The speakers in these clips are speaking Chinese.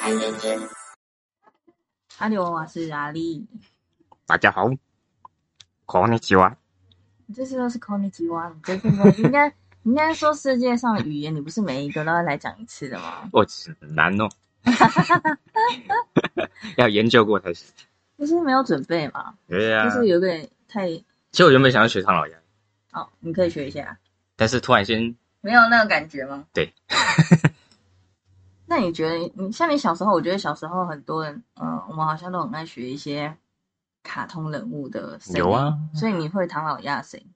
太认真。哈喽，我是阿丽。大家好，こんにちは。你这次都是 k o n i c h i w a 你这次呢应该你应该说世界上的语言，你不是每一个都要来讲一次的吗？我很难哦，要研究过才行。就是没有准备嘛，对呀、就是有点太其实我原本想要学唐老鸭，哦，你可以学一下，但是突然间，没有那个感觉吗？对。 那你觉得你像你小时候，我觉得小时候很多人，嗯、我们好像都很爱学一些卡通人物的声音，有啊，所以你会唐老鸭的声音，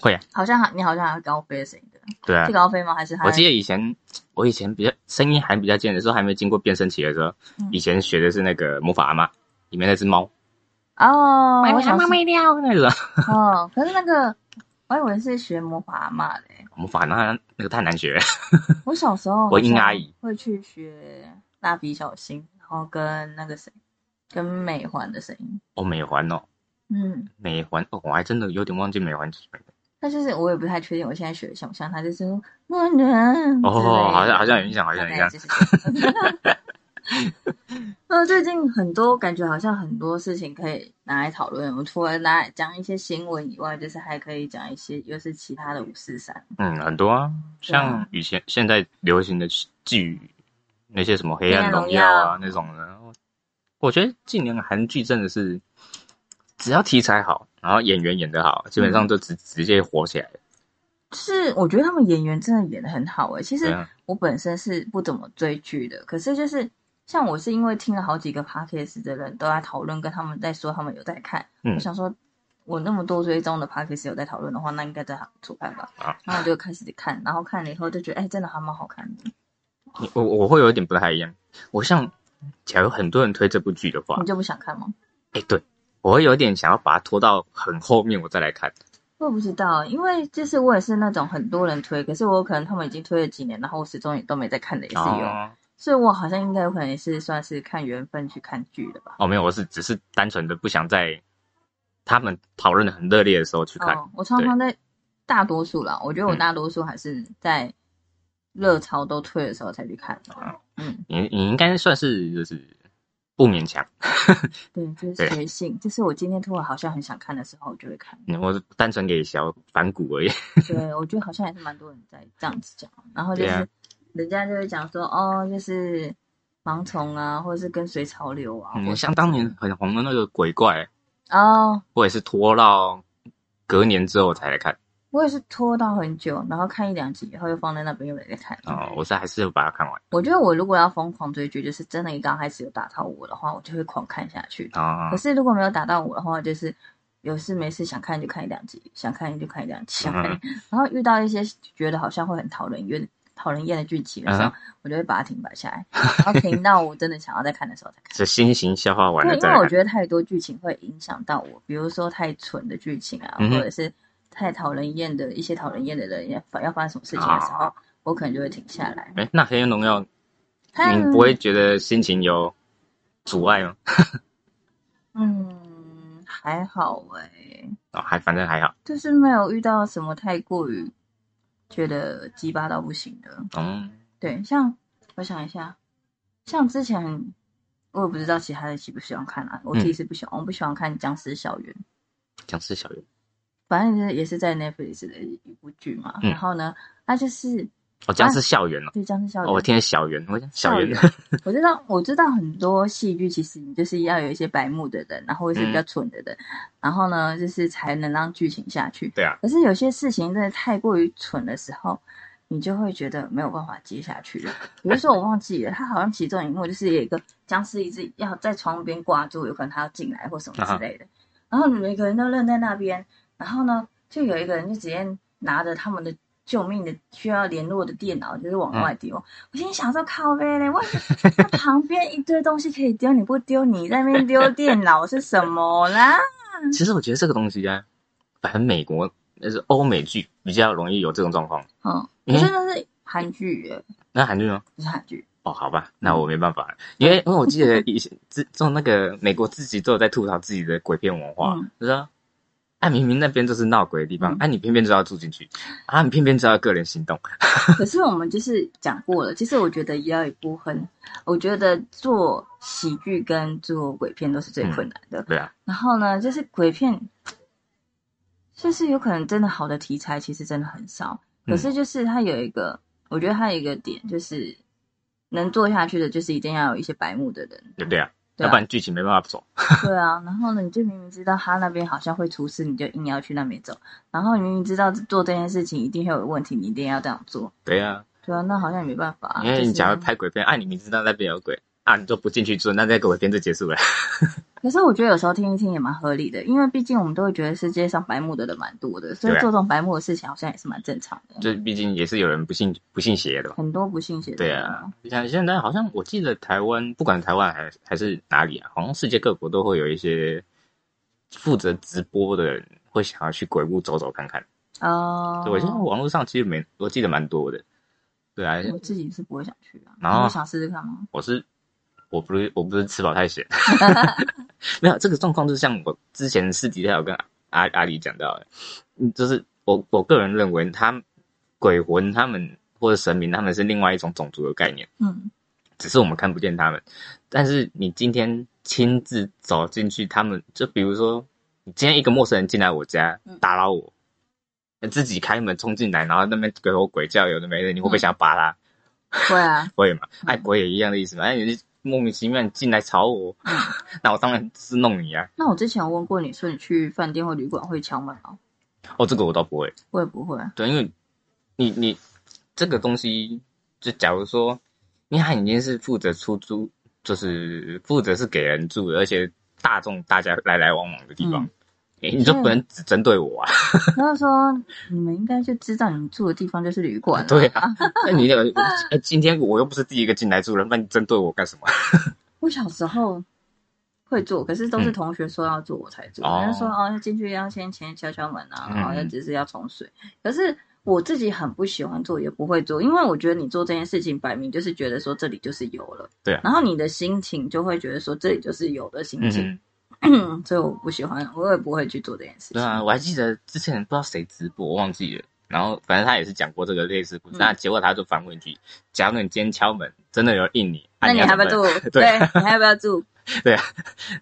会啊，好像还你好像还会高飞的声音的，对啊是。高飞吗？还是他我记得以前，我以前比较声音还比较尖的时候，还没经过变声期的时候，嗯以前学的是那个魔法阿妈里面那只猫，哦，我想妈没掉那个哦，可是那个我以为是学魔法阿嬷的欸，魔法那那个太难学，我小时候我英阿姨会去学蜡笔小新，然后跟那个谁，跟美环的声音，哦，美环哦，嗯，美环哦，我还真的有点忘记美环是什么。但就是我也不太确定，我现在学的像不像他，就是说哦，好像好像有印象，好像有印象。象。呃，最近很多感觉好像很多事情可以拿来讨论。我除了拿来讲一些新闻以外，就是还可以讲一些又是其他的五四三。嗯，很多啊，像以前现在流行的剧，那些什么《黑暗荣耀》啊那种的，我觉得近年韩剧真的是，只要题材好，然后演员演得好，基本上就直、直接火起来了。是我觉得他们演员真的演的很好诶、其实我本身是不怎么追剧的，可是就是像我是因为听了好几个 podcast 的人都在讨论，跟他们在说他们有在看，嗯我想说。我那么多追踪的 podcast 有在讨论的话，那应该在不错看吧？啊然后我就开始看，然后看了以后就觉得，哎、真的还蛮好看的。你我我会有一点不太一样。我像，假如很多人推这部剧的话你，就不想看吗？哎，对我会有一点想要把它拖到很后面我再来看。我也不知道，因为就是我也是那种很多人推，可是我可能他们已经推了几年，然后我始终也都没在看的也是有，哦所以我好像应该有可能也是算是看缘分去看剧的吧。哦，没有，我是只是单纯的不想在他们讨论的很热烈的时候去看。哦，我常常在大多数啦，我觉得我嗯大多数还是在热潮都退的时候才去看嗯，你你应该算是就是不勉强。对，就是随性，就是我今天突然好像很想看的时候，我就会看。嗯我是单纯给小反骨而已。对，我觉得好像还是蛮多人在这样子讲，然后就是、人家就会讲说，哦，就是盲从啊，或者是跟随潮流啊，嗯，像当年很红的那个鬼怪，哦，我也是拖到隔年之后才来看。我也是拖到很久，然后看一两集以后又放在那边又没在看。哦，我是还是把它看完。我觉得我如果要疯狂追剧，就是真的一刚开始有打到我的话，我就会狂看下去。啊可，是如果没有打到我的话，就是有事没事想看就看一两集，想看就看一两集，想看。嗯 然后遇到一些觉得好像会很讨人厌、讨人厌的剧情的时候，嗯我就会把它停摆下来，然后停到我真的想要再看的时候再看。这心情消化完对。因为我觉得太多剧情会影响到我，比如说太蠢的剧情啊，或者是太讨人厌的一些讨人厌的人要发要发生什么事情的时候，啊我可能就会停下来。哎，那《黑暗荣耀》你不会觉得心情有阻碍吗？嗯，还好哎、哦，还反正还好。就是没有遇到什么太过于觉得鸡巴到不行的。嗯，对，像我想一下，像之前我也不知道其他人喜不喜欢看啊，我自己是不喜欢，我不喜欢看《僵尸校园》。僵尸小园。反正就是也是在 Netflix 的一部剧嘛，嗯然后呢，它就是哦，僵尸校园哦。对僵尸校园。哦，我听的小圆，我讲小园。我知道，我知道很多戏剧其实你就是要有一些白目的人，然后一些比较蠢的人，然后呢，就是才能让剧情下去。对啊，可是有些事情真的太过于蠢的时候，你就会觉得没有办法接下去了。比如说我忘记了，他好像其中一幕就是有一个僵尸一直要在窗边挂住，有可能他要进来或什么之类的，然后每个人都愣在那边，然后呢，就有一个人就直接拿着他们的。救命的需要联络的电脑就是往外丢，我心里想说靠呗嘞，我那旁边一堆东西可以丢，你不丢，你在那边丢电脑是什么啦？其实我觉得这个东西啊，反正美国那是欧美剧比较容易有这种状况。嗯，嗯可是那是韩剧耶，那韩剧呢？不是韩剧。哦，好吧，那我没办法，因为因为我记得以前自从那个美国自己都有在吐槽自己的鬼片文化，嗯就是说啊，明明那边就是闹鬼的地方，嗯啊，你偏偏就要住进去，啊，你偏偏就要个人行动，可是我们就是讲过了，其实我觉得也要一部分，我觉得做喜剧跟做鬼片都是最困难的。对啊，然后呢，就是鬼片，就是有可能真的好的题材其实真的很少，嗯可是就是它有一个，我觉得它有一个点就是能做下去的，就是一定要有一些白目的人。对不对啊？要不然剧情没办法走。对啊，然后呢，你就明明知道他那边好像会出事，你就硬要去那边走，然后你明明知道做这件事情一定会有问题，你一定要这样做。对啊，对啊，那好像也没办法、啊。因为你假如拍鬼片，啊，你明知道那边有鬼，啊，你就不进去住，那这个鬼片就结束了。可是我觉得有时候听一听也蛮合理的，因为毕竟我们都会觉得世界上白目的人蛮多的，所以做这种白目的事情好像也是蛮正常的。就毕竟也是有人不信不信邪的嘛。很多不信邪的对啊，像现在好像我记得台湾，不管台湾还还是哪里啊，好像世界各国都会有一些负责直播的人会想要去鬼屋走走看看。哦，对，我现在网络上其实没，我记得蛮多的。对啊，我自己是不会想去啊，然后你想试试看吗？我是我不是我不是吃饱太闲，没有这个状况，就像我之前私底下有跟阿阿里讲到的，嗯，就是我我个人认为，他鬼魂他们或者神明他们是另外一种种族的概念，嗯，只是我们看不见他们。但是你今天亲自走进去，他们就比如说，你今天一个陌生人进来我家嗯打扰我，自己开门冲进来，然后那边鬼吼鬼叫，有的没的，你会不会嗯想要扒他？会啊，会嘛？爱鬼也一样的意思嘛。哎，你是莫名其妙你进来吵我，嗯 那我当然是弄你啊。那我之前有问过你说你去饭店或旅馆会敲门吗？哦，这个我倒不会。我也不会？对，因为你你这个东西，就假如说你他已经是负责出租，就是负责是给人住的，而且大众大家来来往往的地方。嗯诶 你就不能只针对我啊！然后说你们应该就知道你们住的地方就是旅馆、啊。对啊，那你那个，呃今天我又不是第一个进来住人，那你针对我干什么？我小时候会做，可是都是嗯同学说要做我才做。哦人家说哦，要进去要先前敲敲门啊，嗯然后要只是要冲水。可是我自己很不喜欢做，也不会做，因为我觉得你做这件事情，摆明就是觉得说这里就是有了，对啊然后你的心情就会觉得说这里就是有的心情，嗯，所以我不喜欢，我也不会去做这件事情。对啊，我还记得之前不知道谁直播，我忘记了。然后反正他也是讲过这个类似故事，嗯那、结果他就反问一句：假如你今天敲门，真的有人应你，啊、那你要还不要 住？对，你还要不要住？对啊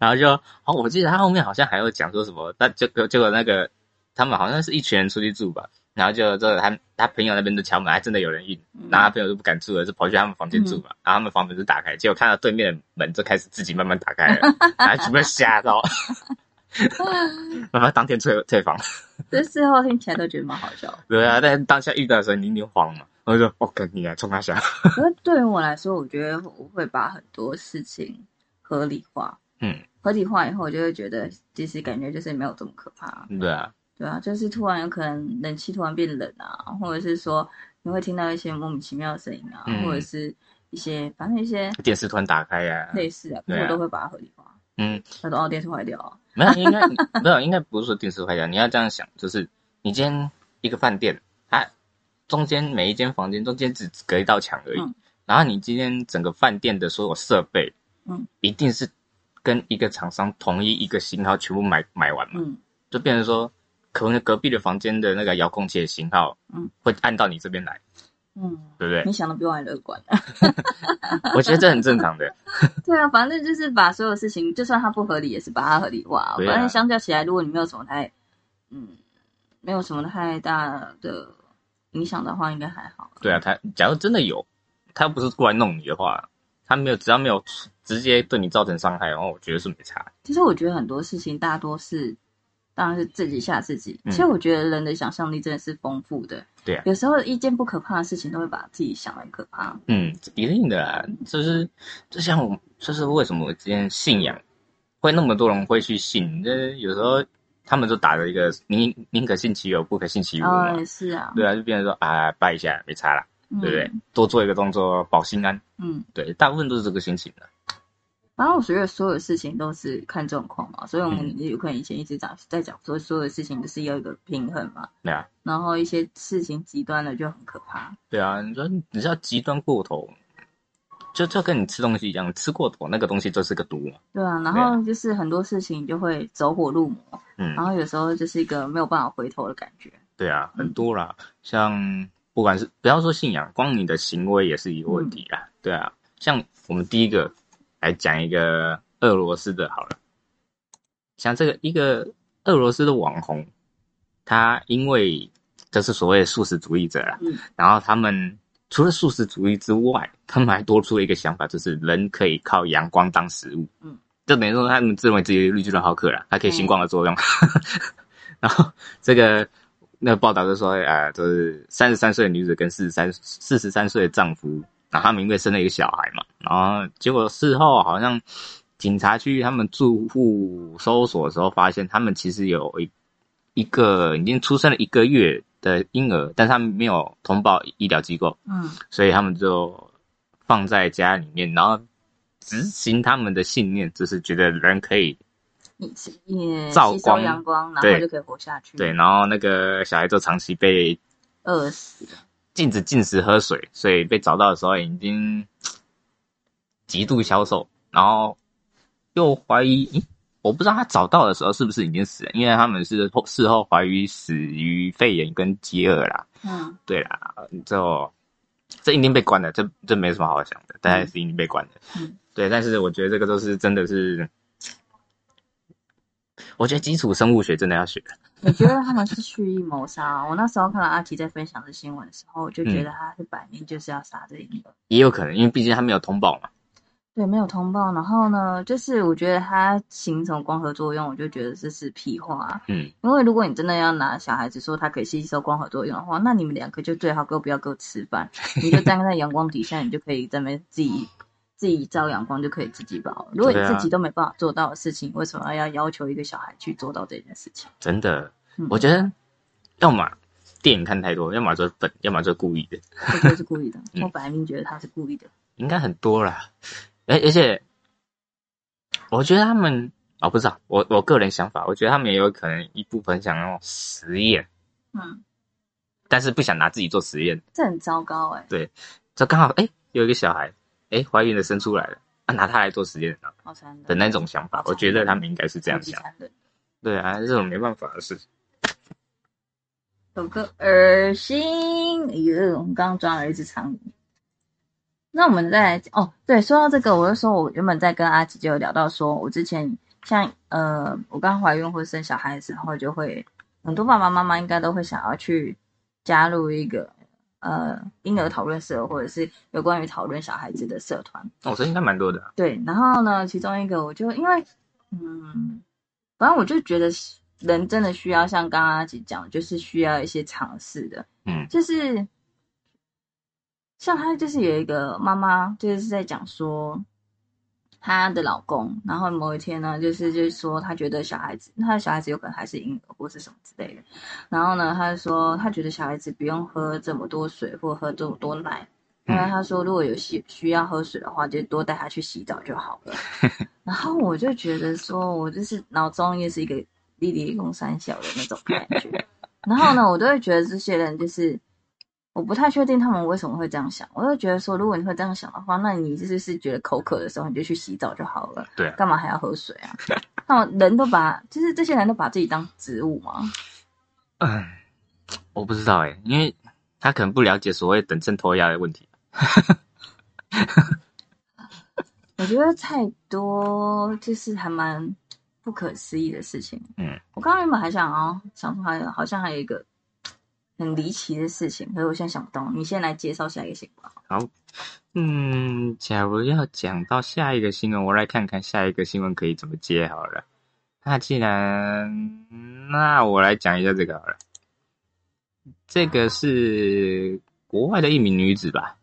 然后就，哦，我记得他后面好像还有讲说什么，但结果结果那个他们好像是一群人出去住吧，然后就这他他朋友那边就敲门，还真的有人应，嗯然后他朋友就不敢住了，就跑去他们房间住嘛，然后他们房门就打开，结果看到对面的门就开始自己慢慢打开了，然后全部吓到，然后当天退退房，这事后听起来都觉得蛮好笑的。对啊，但是当下遇到的时候你一定慌嘛，我就说，哦，跟你来冲他下，可是对于我来说，我觉得我会把很多事情合理化。嗯，合理化以后，我就会觉得其实感觉就是没有这么可怕。对啊，对啊，就是突然有可能冷气突然变冷啊，或者是说你会听到一些莫名其妙的声音啊，嗯或者是一些反正一些电视突然打开呀、类似啊，我都会把它合理化。嗯，他说哦，电视坏掉啊，没有，应该没有，应该不是说电视坏掉。你要这样想，就是你今天一个饭店，它中间每一间房间中间只隔一道墙而已，嗯然后你今天整个饭店的所有设备，嗯，一定是跟一个厂商同一一个型号全部买买完嘛，嗯就变成说，可能隔壁的房间的那个遥控器的型号，嗯，会按到你这边来，嗯，对不对你？想的比我还乐观。我觉得这很正常的，对啊，反正就是把所有事情，就算它不合理，也是把它合理化。啊反正相较起来，如果你没有什么太，嗯，没有什么太大的影响的话，应该还好。对啊，他假如真的有，他又不是过来弄你的话，他没有只要没有直接对你造成伤害，然后我觉得是没差。其实我觉得很多事情大多是，当然是自己吓自己。嗯其实我觉得人的想象力真的是丰富的。对啊有时候一件不可怕的事情，都会把自己想得很可怕。嗯，一定的啦，就是就像我，就是为什么我之前信仰会那么多人会去信，这有时候他们就打着一个宁宁可信其有，不可信其无嘛。哦，也是啊，对啊，就变成说啊，拜一下没差啦，嗯对不对？？多做一个动作保心安，嗯，对，大部分都是这个心情的。反正我觉得所有事情都是看状况嘛，所以我们嗯有可能以前一直讲在讲说，所有事情就是要有一个平衡嘛。对啊，然后一些事情极端了就很可怕。对啊，你说你知道极端过头，就就跟你吃东西一样，吃过头那个东西就是个毒嘛。对啊，然后就是很多事情就会走火入魔，嗯，然后有时候就是一个没有办法回头的感觉。对啊，很多啦，像不管是不要说信仰，光你的行为也是一个问题啦。对啊，像我们第一个来讲一个俄罗斯的好了，像这个一个俄罗斯的网红，他因为这是所谓的素食主义者啦，嗯然后他们除了素食主义之外，他们还多出了一个想法，就是人可以靠阳光当食物。嗯，就等于说他们自认为自己绿巨人好客了，它可以星光的作用。然后这个那个报道就说，啊，就是三十三岁的女子跟四十三四十三岁的丈夫，然后他们因为生了一个小孩嘛，然后结果事后好像警察去他们住户搜索的时候，发现他们其实有一一个已经出生了一个月的婴儿，但是他们没有通报医疗机构，嗯所以他们就放在家里面，然后执行他们的信念，就是觉得人可以也也吸收照光阳光，然后就可以活下去。对，，然后那个小孩就长期被饿死。禁止进食喝水，所以被找到的时候已经极度消瘦，然后又怀疑，咦，我不知道他找到的时候是不是已经死了，因为他们是后事后怀疑死于肺炎跟饥饿啦。嗯对啦，就这一定被关的，这这没什么好想的，大概是一定被关的。嗯对，但是我觉得这个都是真的是，我觉得基础生物学真的要学。我觉得他们是蓄意谋杀。我那时候看到阿奇在分享这新闻的时候，我就觉得他是摆明就是要杀这一个。也有可能，因为毕竟他没有通报嘛。对，没有通报。然后呢，就是我觉得他形成光合作用，我就觉得这是屁话。嗯，因为如果你真的要拿小孩子说他可以吸收光合作用的话，那你们两个就最好给我不要给我吃饭，你就站在阳光底下，你就可以在那边自己自己照阳光就可以自己饱。如果你对啊自己都没办法做到的事情，为什么要要求一个小孩去做到这件事情？真的，嗯我觉得要么电影看太多，要么就是本，要么就是故意的，我觉得是故意的，嗯我摆明觉得他是故意的。应该很多啦。而而且，我觉得他们哦，不知道，我我个人想法，我觉得他们也有可能一部分想要实验，嗯，但是不想拿自己做实验，这很糟糕哎、就刚好哎有一个小孩哎怀孕的生出来了啊，拿它来做实验啊好残忍的那种想法，我觉得他们应该是这样想。对啊，这种没办法的事情。有个恶心！哎呦，我们刚刚抓了一只苍蝇。那我们再来哦，对，说到这个，我就说我原本在跟阿吉就有聊到说，我之前像呃，我刚怀孕或生小孩的时候，就会很多爸爸妈妈应该都会想要去加入一个呃婴儿讨论社，或者是有关于讨论小孩子的社团。哦，这应该蛮多的啊、对，然后呢，其中一个我就因为，嗯，反正我就觉得人真的需要像刚刚阿吉讲，就是需要一些尝试的，嗯就是像他就是有一个妈妈，就是在讲说她的老公，然后某一天呢，就是就是说她觉得小孩子，她的小孩子有可能还是婴儿或是什么之类的，然后呢，她就说她觉得小孩子不用喝这么多水或喝这么多奶。因为她说，如果有需需要喝水的话，就多带他去洗澡就好了。然后我就觉得说，我就是脑中也是一个弟弟共三小的那种感觉。然后呢，我都会觉得这些人就是，我不太确定他们为什么会这样想。我就觉得说，如果你会这样想的话，那你就是是觉得口渴的时候你就去洗澡就好了，对啊，干嘛还要喝水啊？他们人都把，就是这些人都把自己当植物吗？嗯，我不知道哎，因为他可能不了解所谓等正脱压的问题。我觉得太多就是还蛮不可思议的事情。嗯，我刚刚原本还想哦，想说好像还有一个很离奇的事情，可是我现在想不到。你先来介绍下一个新闻。嗯，假如要讲到下一个新闻，我来看看下一个新闻可以怎么接好了。那既然，那我来讲一下这个好了。这个是国外的一名女子吧？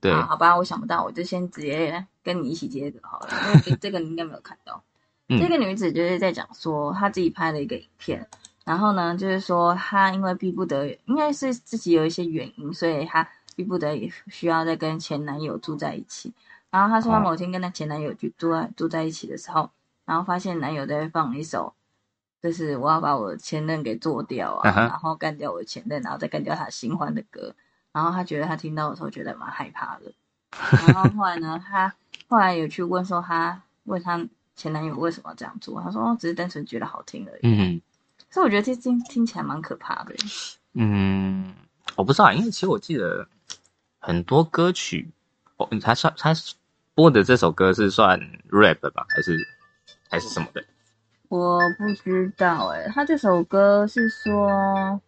对，好好吧，我想不到，我就先直接跟你一起接着好了，因为这这个你应该没有看到。嗯这个女子就是在讲说，她自己拍了一个影片，然后呢，就是说她因为逼不得，应该是自己有一些原因，所以她逼不得已需要再跟前男友住在一起。然后她说，她哦某天跟她前男友就住在住在一起的时候，然后发现男友在放一首，就是我要把我前任给做掉啊，然后干掉我前任，然后再干掉他新欢的歌。然后她觉得她听到的时候觉得蛮害怕的。然后后来呢，她后来有去问说，她问她前男友为什么这样做，她说哦，只是单纯觉得好听而已。嗯所以我觉得这听听起来蛮可怕的。嗯，我不知道，因为其实我记得很多歌曲，哦，他算他播的这首歌是算 rap 吧，还是还是什么的？我不知道哎、他这首歌是说，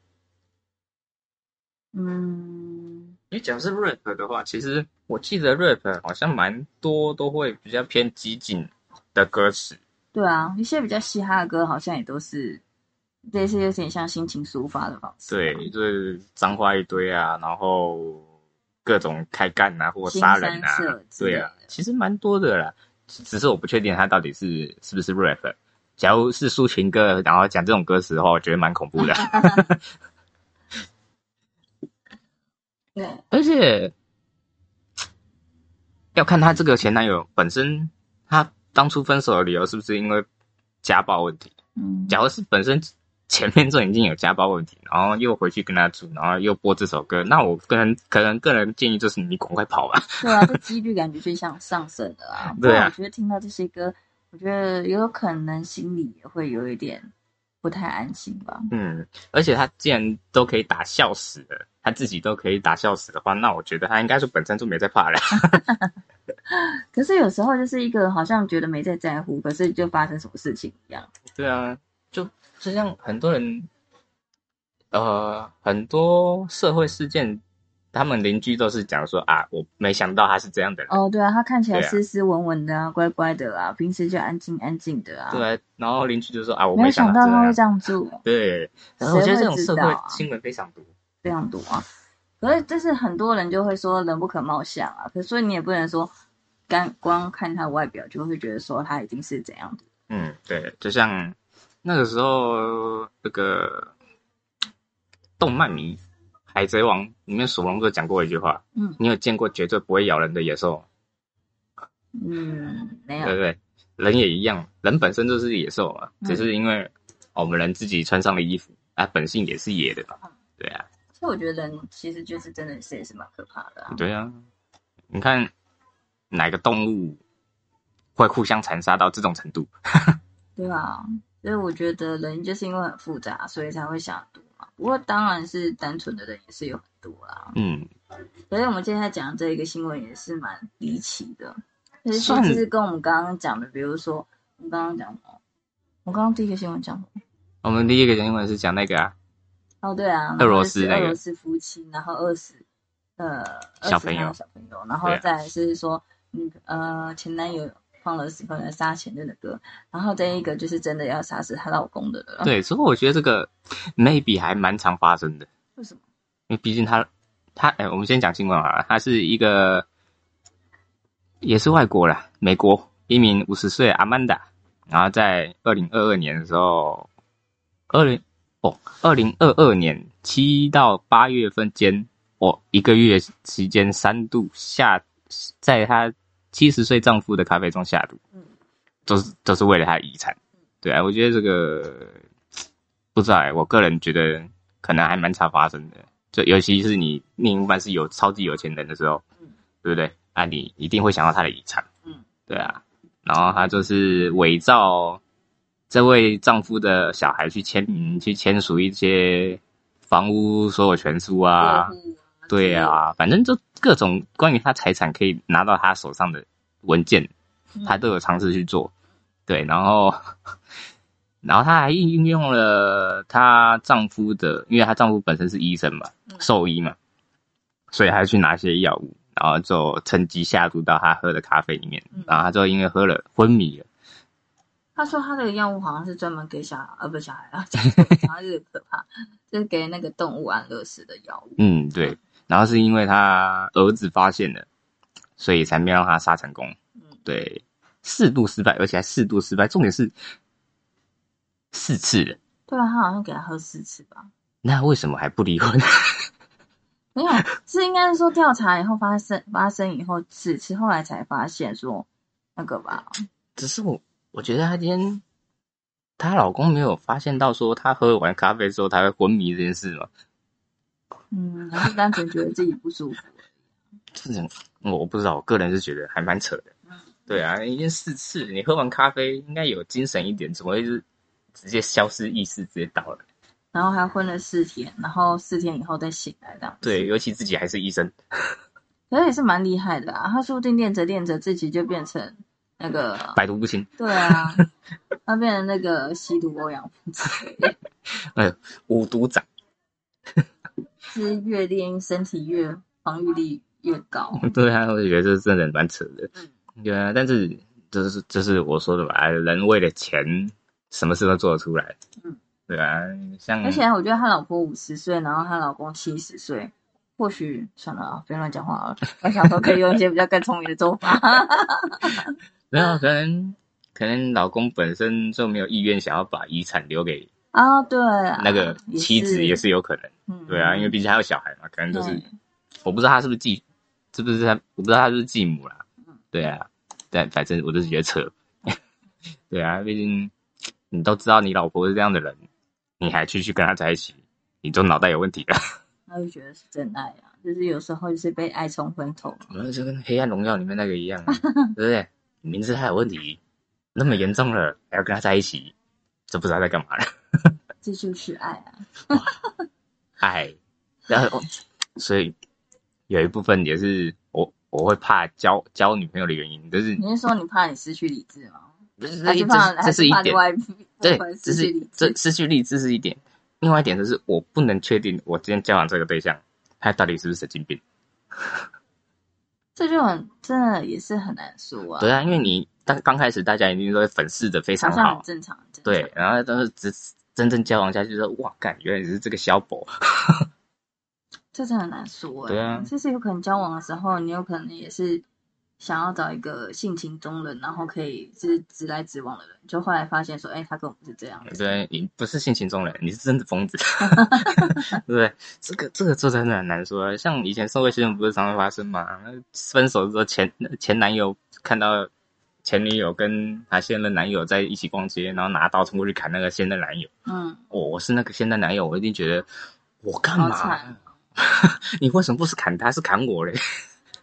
嗯，因为讲是 rap 的话，其实我记得 rap 好像蛮多都会比较偏激进的歌词。对啊，一些比较嘻哈的歌好像也都是类似有点像心情抒发的方式。对，就是脏话一堆啊，然后各种开干啊，或杀人啊对啊，其实蛮多的啦。只只是我不确定他到底是是不是 rap。假如是抒情歌，然后讲这种歌词的话，我觉得蛮恐怖的。对，而且要看他这个前男友本身，他当初分手的理由是不是因为家暴问题？嗯，假如是本身前面就已经有家暴问题，然后又回去跟他住，然后又播这首歌，那我个人可能个人建议就是你赶快跑吧。对啊，这几率感觉就像上升的啊。对啊我觉得听到这些歌，我觉得有可能心里也会有一点不太安心吧。嗯，而且他既然都可以打笑死了，他自己都可以打笑死的话，那我觉得他应该是本身就没在怕了。可是有时候就是一个好像觉得没在在乎，可是就发生什么事情一样。对啊，就就像很多人，呃，很多社会事件，他们邻居都是讲说啊，我没想到他是这样的人。哦，对啊，他看起来斯斯文文的啊，乖乖的啊，平时就安静安静的啊。对啊，然后邻居就说啊，我没有想想到他会这样。做，对，然后我觉得这种社会新闻非常多。非常多啊。可是就是很多人就会说人不可貌相啊，可是所以你也不能说干光看他外表就会觉得说他一定是怎样的。嗯，对，就像那个时候那个动漫迷《海贼王》里面索隆就讲过一句话，嗯你有见过绝对不会咬人的野兽？嗯，没有对不对？人也一样，人本身就是野兽嘛，嗯只是因为我们人自己穿上了衣服，啊，本性也是野的嘛。对啊，所以我觉得人其实就是真的是也是蛮可怕的啊。对啊，你看哪个动物会互相残杀到这种程度？对啊，所以我觉得人就是因为很复杂，所以才会想很多嘛。不过当然是单纯的人也是有很多啦。嗯，所以我们今天在讲这一个新闻也是蛮离奇的，其实算其实跟我们刚刚讲的，比如说我们刚刚讲什么？我刚刚第一个新闻讲什么？我们第一个新闻是讲那个啊，哦，对啊，俄罗斯俄罗斯夫妻，然后饿死呃小朋友小朋友，然后再是说，嗯呃前男友放了喜欢的杀前任的歌，然后这一个就是真的要杀死她老公的了。，对，所以我觉得这个 maybe 还蛮常发生的，为什么？因为毕竟他他哎、我们先讲新闻好了，他是一个也是外国啦，美国一名五十岁阿曼达，然后在二零二二年的时候，二零哦二零二二年七到八月份间，哦一个月期间三度下，在她七十岁丈夫的咖啡中下毒，嗯都是都是为了他的遗产。对啊，我觉得这个不知道哎、我个人觉得可能还蛮常发生的。就尤其是你另一半是有超级有钱人的时候，嗯对不对？啊，你一定会想到他的遗产，嗯，对啊。然后他就是伪造这位丈夫的小孩去签名，去签署一些房屋所有权书啊，对啊，反正就各种关于他财产可以拿到他手上的文件，嗯他都有尝试去做。对，然后，然后她还运用了她丈夫的，因为她丈夫本身是医生嘛，嗯兽医嘛，所以还去拿一些药物，然后就趁机下毒到他喝的咖啡里面，嗯然后他就因为喝了昏迷了。他说他的药物好像是专门给小孩，呃，不小孩啊，可怕，就是给那个动物安乐死的药物。嗯，对，然后是因为他儿子发现了，所以才没让他杀成功。嗯，对，四度失败，而且还四度失败，重点是四次了。对啊，他好像给他喝四次吧。那为什么还不离婚？没有，是应该是说调查以后发生发生以后四次，后来才发现说那个吧，只是我，我觉得她今天她老公没有发现到说她喝完咖啡之后她会昏迷这件事嘛？嗯，还是单纯觉得自己不舒服。这种我不知道，我个人是觉得还蛮扯的。对啊，已经四次，你喝完咖啡应该有精神一点，怎么会是直接消失意识，直接倒了？然后还昏了四天，然后四天以后再醒来这样。对，尤其自己还是医生，可是也是蛮厉害的啊。他说不定练着练着自己就变成那个 百毒不侵。对啊，他变成那个吸毒欧阳锋之类的。哎，五毒长，是越练身体越防御力越高。对啊，我觉得这真的蛮扯的。嗯对啊，但是这是这是我说的吧？人为了钱，什么事都做得出来。嗯，对啊，像而且我觉得他老婆五十岁，然后他老公七十岁，或许算了啊，不要乱讲话了。我想说可以用一些比较更聪明的做法。没有可能，可能老公本身就没有意愿想要把遗产留给啊，对啊，那个妻子，也也是有可能。嗯，对啊，因为毕竟还有小孩嘛，可能就是我不知道他是不是继，是不是他，我不知道他是不是继母啦。嗯对啊，但反正我就是觉得扯。对啊，毕竟你都知道你老婆是这样的人，你还继续跟她在一起，你都脑袋有问题了。他就觉得是真爱啊，就是有时候就是被爱冲昏头。然后就跟《黑暗荣耀》里面那个一样、啊，对不对？明知他有问题，那么严重了，还要跟他在一起，就不知道在干嘛了。这就是爱啊！爱，然后所以有一部分也是我我会怕交交女朋友的原因，就是你是说你怕你失去理智吗？这还是怕这这是一点，对，这是失去这？失去理智是一点，另外一点就是我不能确定我今天交往这个对象，他到底是不是神经病。这就很真的也是很难说啊。对啊，因为你刚刚开始大家一定都会粉饰的非常好好像很，正常，正常对，然后都是只真正交往下去说，哇，感，原来你是这个小宝，这真的很难说哎、对啊就是有可能交往的时候，你有可能也是想要找一个性情中人，然后可以就是直来直往的人，就后来发现说，哎、他跟我不是这样的。对，你不是性情中人，你是真的疯子，对 不对？这个这个这真的很难说啊。像以前社会新闻不是常常发生嘛？那分手的时候前前男友看到前女友跟她现任男友在一起逛街，然后拿刀冲过去砍那个现任男友。嗯，我、我是那个现任男友，我一定觉得我干嘛？你为什么不是砍他，是砍我嘞？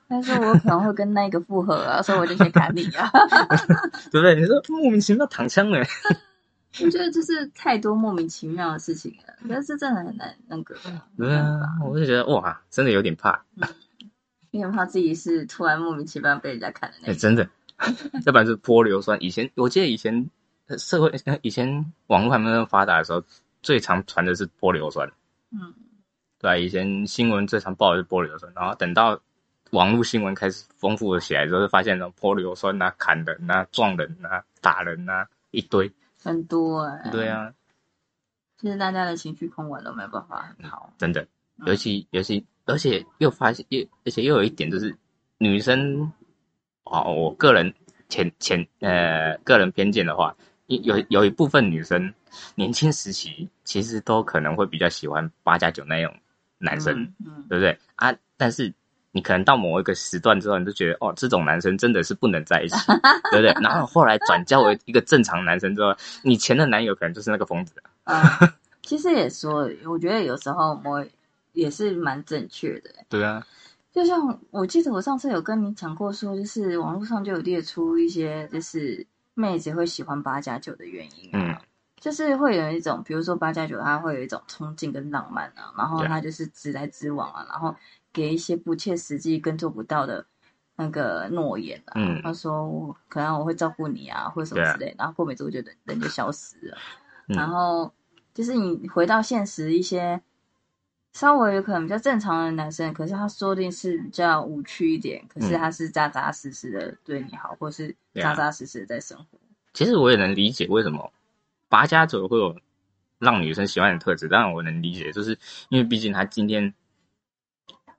但是我可能会跟那个复合啊，所以我就先砍你啊。对不对？你说莫名其妙躺枪嘞？我觉得就是太多莫名其妙的事情了，但是真的很难那个啊。对啊，我就觉得哇，真的有点怕。因为怕自己是突然莫名其妙被人家砍的那。真的，要不然是泼硫酸。以前我记得以前呃社会以前网络还没有那么发达的时候，最常传的是泼硫酸，嗯，对啊、以前新闻最常报的是泼硫酸，然后等到网络新闻开始丰富了起来之后，就发现那种泼硫酸啊、砍人啊、撞人啊、打人啊一堆。很多哎、对，啊，其实大家的情绪控管都没有办法很好。真的，嗯尤其尤其而且又发现又而且又有一点就是女生，哦，我个人浅浅呃个人偏见的话，有有一部分女生年轻时期其实都可能会比较喜欢八加九那种男生，嗯，嗯，对不对啊？但是你可能到某一个时段之后，你就觉得哦，这种男生真的是不能在一起，对不对？然后后来转交为一个正常男生之后，你前的男友可能就是那个疯子，啊，其实也说，我觉得有时候我也是蛮正确的。对啊，就像我记得我上次有跟你讲过，说就是网络上就有列出一些就是妹子会喜欢八加九的原因啊，嗯。就是会有一种，比如说八加九，它会有一种冲劲跟浪漫啊，然后对。它就是直来直往啊，然后给一些不切实际跟做不到的那个诺言啊，嗯。他说我可能我会照顾你啊，或者什么之类的，然后过没多久人人就消失了。嗯。然后就是你回到现实，一些稍微有可能比较正常的男生，可是他说不定是比较无趣一点，可是嗯。他是扎扎实实的对你好，或是扎扎实实的在生活。其实我也能理解为什么八加九会有让女生喜欢的特质，当然我能理解，就是因为毕竟他今天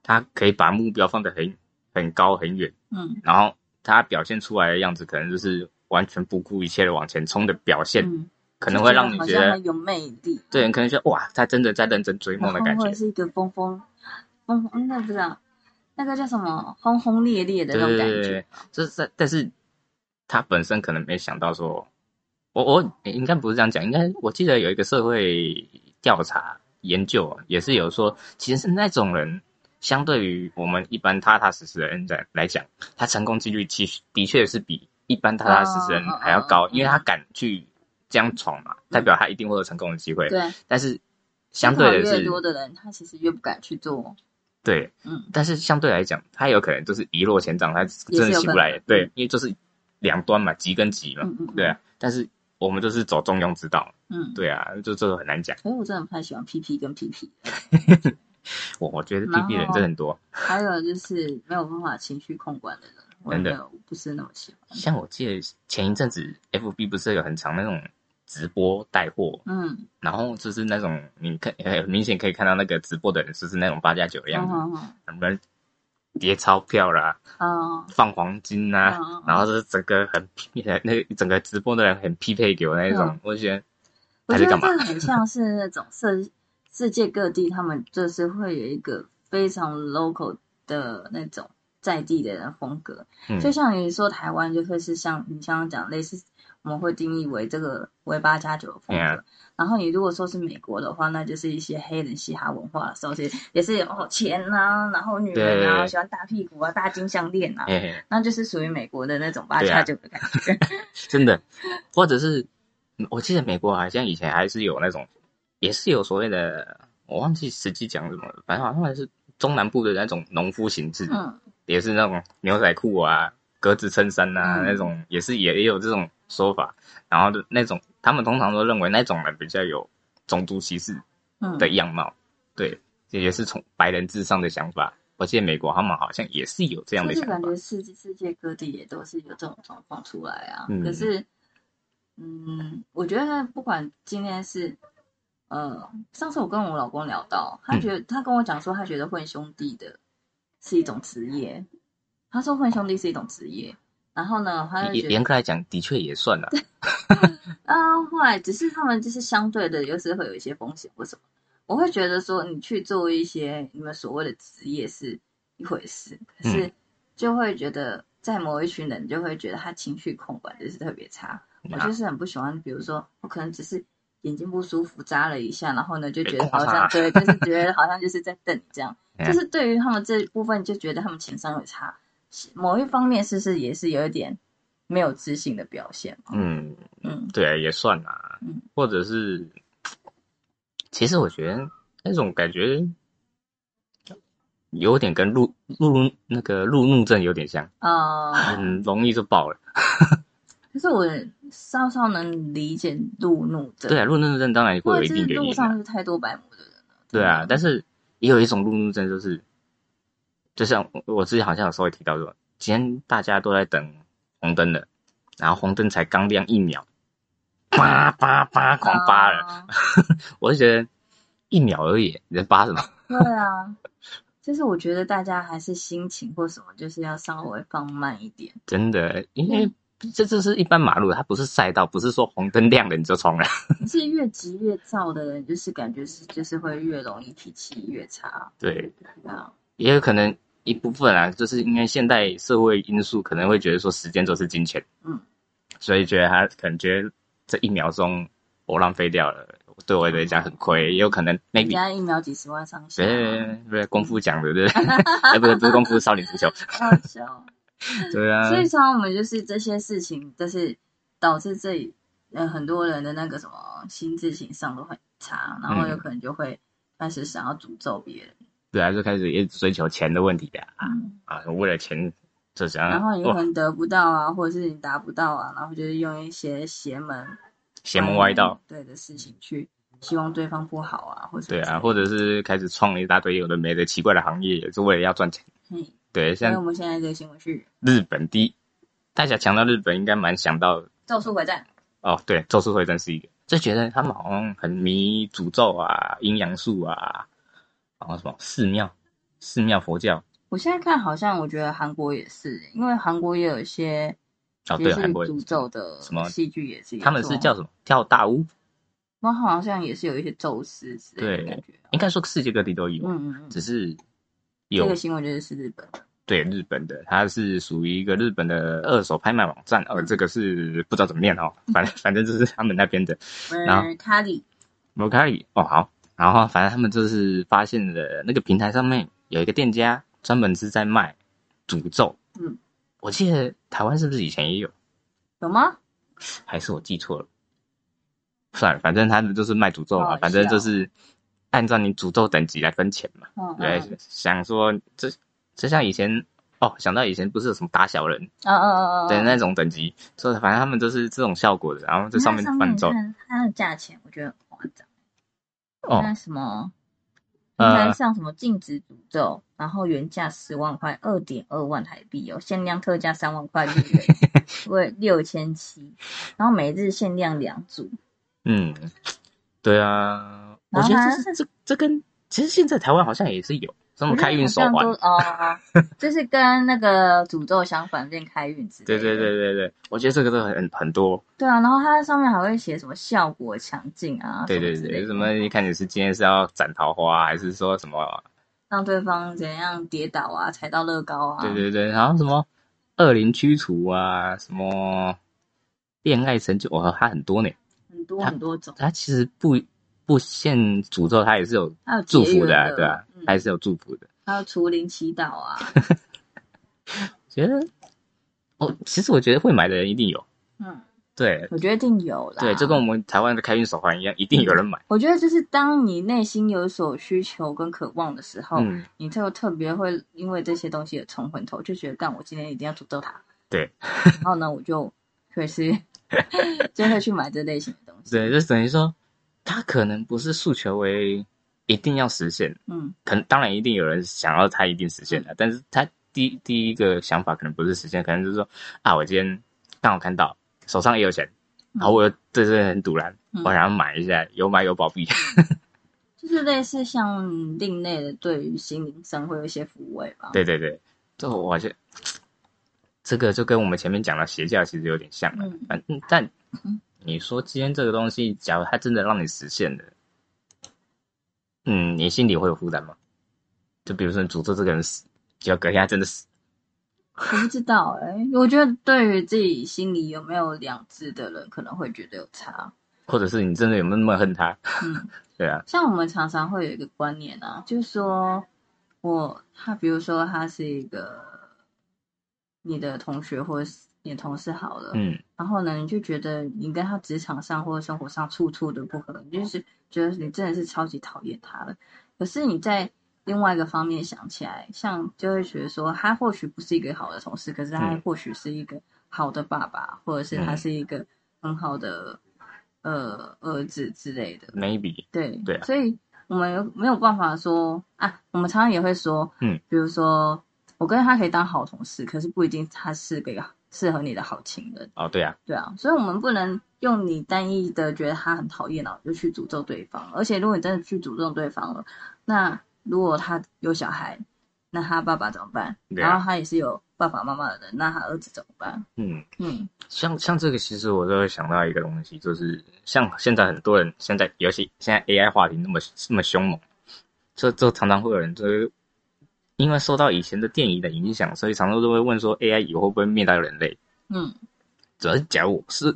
他可以把目标放得很很高很远，嗯。然后他表现出来的样子可能就是完全不顾一切的往前冲的表现，嗯，可能会让你觉得很有魅力，对，可能觉得哇，他真的在认真追梦的感觉是一个疯疯疯，嗯那不知道那个叫什么轰轰烈烈的那种感觉。就是，但是他本身可能没想到说，我我应该不是这样讲，应该我记得有一个社会调查研究啊也是有说，其实是那种人相对于我们一般踏踏实实的人在来讲，他成功几率其实的确是比一般踏踏实实的人还要高，因为他敢去这样闯嘛，代表他一定会有成功的机会。对，但是相对的越，多的人，他其实越不敢去做。对，嗯，但是相对来讲，他有可能就是一落千丈，他真的起不来。对，因为就是两端嘛，急跟急嘛，嗯嗯，嗯对啊。但是我们就是走中庸之道，嗯，对啊，就这个很难讲。所以我真的不太喜欢 PP 跟 PP。我我觉得 P P 人真的很多，还有就是没有办法情绪控管的人，真的不是那么喜欢。像我记得前一阵子 F B 不是有很长那种直播带货，嗯，然后就是那种你看很 明显可以看到那个直播的人就是那种八加九的样子，什么叠钞票啦，嗯。放黄金呐、嗯嗯嗯。然后就是整个很匹那个整个直播的人很匹配给我那一种，嗯。我就觉得我觉得这？很像是那种世世界各地，他们就是会有一个非常 local 的那种在地的人风格。嗯。就像你说台湾，就会是像你刚刚讲类似，我们会定义为这个为八加九的风格。Yeah 然后你如果说是美国的话，那就是一些黑人嘻哈文化的时候，其实也是哦钱呐、然后女人啊对。喜欢大屁股啊、大金项链啊，那就是属于美国的那种八加九的感觉。真的，或者是嗯我记得美国好像以前还是有那种，也是有所谓的，我忘记实际讲什么了，反正好像是中南部的那种农夫形制，嗯。也是那种牛仔裤啊、格子衬衫啊、嗯。那种，也是也也有这种说法。然后的那种，他们通常都认为那种人比较有种族歧视嗯，的样貌，对，这也是从白人至上的想法。我记得美国他们好像也是有这样的想法就是感觉，世界世界各地也都是有这种状况出来啊。嗯可是，嗯，我觉得不管今天是，呃，上次我跟我老公聊到，他嗯觉得、他跟我讲说，他觉得混兄弟的是一种职业。他说混兄弟是一种职业，然后呢，严严格来讲，的确也算了。啊，后来只是他们就是相对的，有时会有一些风险或什么。我会觉得说，你去做一些你们所谓的职业是一回事，可是嗯就会觉得在某一群人就会觉得他情绪控管就是特别差。我啊就是很不喜欢，比如说我可能只是眼睛不舒服扎了一下，然后呢就觉得好像对，就是觉得好像就是在瞪你这样，嗯就是对于他们这一部分就觉得他们情商有差，某一方面是不是也是有一点没有自信的表现？嗯，嗯对啊，也算啦。嗯或者是，其实我觉得那种感觉有点跟路路那个路怒症有点像，啊。很容易就爆了。可是我稍稍能理解路怒症，对啊，路怒症当然因会有一定原因啊。上是太多白目的人了。对啊，但是也有一种路怒症，就是就像我我之前好像有稍微提到说，今天大家都在等红灯了，然后红灯才刚亮一秒，叭叭叭狂扒了，啊 我就觉得一秒而已，你在扒什么？对啊，就是我觉得大家还是心情或什么，就是要稍微放慢一点。真的，因为这就是一般马路，它不是赛道，不是说红灯亮了你就冲了。可是越急越躁的人，就是感觉是就是会越容易脾气越差。对，对啊，也有可能一部分啊，就是因为现代社会因素，可能会觉得说时间就是金钱，嗯，所以觉得他可能觉得这一秒钟我浪费掉了，对我来讲很亏，也有可能人 maybe 家一秒几十万上下，对不对？功夫讲的对不对？哎，不是不是功夫，少林足球。好笑。对啊，所以常常我们就是这些事情，就是导致这里呃很多人的那个什么心智情商都很差，然后有可能就会开始想要诅咒别人，对啊，就开始一直追求钱的问题的啊嗯，啊，为了钱就想然后你可能得不到啊，或者是你达不到啊，然后就是用一些邪门邪门歪道。对的事情去希望对方不好啊，或者对啊，或者是开始创了一大堆有的没的奇怪的行业，也是为了要赚钱。嗯，对，像我们现在这个新闻是日本第一，大家强到日本，应该蛮想到咒术回战，哦，对，咒术回战是一个，就觉得他们好像很迷诅咒啊、阴阳术啊，然后什么寺庙、寺庙佛教我现在看好像我觉得韩国也是，因为韩国也有一些哦，对，韩国诅咒的什么戏剧也是，他们是叫什么跳大屋？我好像也是有一些宙斯之类的对感觉啊。应该说世界各地都有，嗯嗯嗯，只是有这个新闻就是是日本的。对日本的，它是属于一个日本的二手拍卖网站，呃，这个是不知道怎么念哦，反正反正就是他们那边的然后嗯，卡里，摩卡里哦好，然后反正他们就是发现了那个平台上面有一个店家专门是在卖诅咒。嗯，我记得台湾是不是以前也有？有吗？还是我记错了？算了，反正他们就是卖诅咒嘛，反正就是按照你诅咒等级来分钱嘛。嗯对，嗯想说这就像以前哦，想到以前不是有什么打小人嗯嗯嗯嗯，的那种等级，所以反正他们都是这种效果的，然后在上面它帮你咒。它的价钱，我觉得。哦那什么，应该像什么禁止诅咒，然后原价十万块，二点二万台币哦，限量特价三万块日元，为六千七，然后每日限量两组。嗯，对啊，我觉得这是这这跟其实现在台湾好像也是有这么开运手环哦，就是跟那个诅咒相反，变开运之类的。对对对对对，我觉得这个都很很多，对啊，然后它上面还会写什么效果强劲啊，对对对，什么之类的什么你看你是今天是要斩桃花，还是说什么？让对方怎样跌倒啊，踩到乐高啊，对对对，然后什么恶灵驱除啊，什么恋爱成就，哦，它很多呢。很多很多种，它其实不不限诅咒，它也是有祝福的、对啊，对吧、嗯它也是有祝福的。还有除灵祈祷啊，觉得，哦，其实我觉得会买的人一定有，嗯，对我觉得一定有啦。对，就跟我们台湾的开运手环一样，一定有人买。我觉得就是当你内心有所需求跟渴望的时候，嗯，你就特别会因为这些东西而冲昏头，就觉得干我今天一定要诅咒他。对，然后呢，我就会是 就会去买这类型的东西。对，就等于说，它可能不是诉求为一定要实现，嗯可能当然一定有人想要他一定实现的，但是他第第一个想法可能不是实现，可能就是说啊，我今天刚好看到手上也有钱，嗯然后我又对这个很堵然，嗯我想要买一下，有买有保币。就是类似像另类的，对于心灵上会有一些抚慰吧。对对对，这我觉得 这个就跟我们前面讲的邪教其实有点像了。嗯但嗯你说今天这个东西，假如它真的让你实现了，嗯，你心里会有负担吗？就比如说你诅咒这个人死，结果隔天他真的死，我不知道哎、我觉得对于自己心里有没有良知的人，可能会觉得有差。或者是你真的有没有那么恨他？嗯，对啊，像我们常常会有一个观念啊，就是说我他比如说他是一个你的同学或者是你的同事好了，嗯然后呢，你就觉得你跟他职场上或者生活上处处的不合，你就是觉得你真的是超级讨厌他了。可是你在另外一个方面想起来，像就会觉得说，他或许不是一个好的同事，可是他嗯或许是一个好的爸爸，或者是他嗯是一个很好的呃儿子之类的。，maybe，对对啊所以我们有没有办法说啊？我们常常也会说，嗯，比如说我跟他可以当好同事，可是不一定他是个适合你的好情人。哦，对啊，对啊，所以我们不能用你单一的觉得他很讨厌，然后就去诅咒对方。而且如果你真的去诅咒对方了，那如果他有小孩，那他爸爸怎么办？对啊然后他也是有爸爸妈妈的人，那他儿子怎么办？嗯。嗯像像这个，其实我就会想到一个东西，就是像现在很多人现在，尤其现在 AI 话题那么那么凶猛，这这常常会有人就是因为受到以前的电影的影响，所以常常都会问说 AI 以后会不会灭掉人类？嗯主要是假如我是，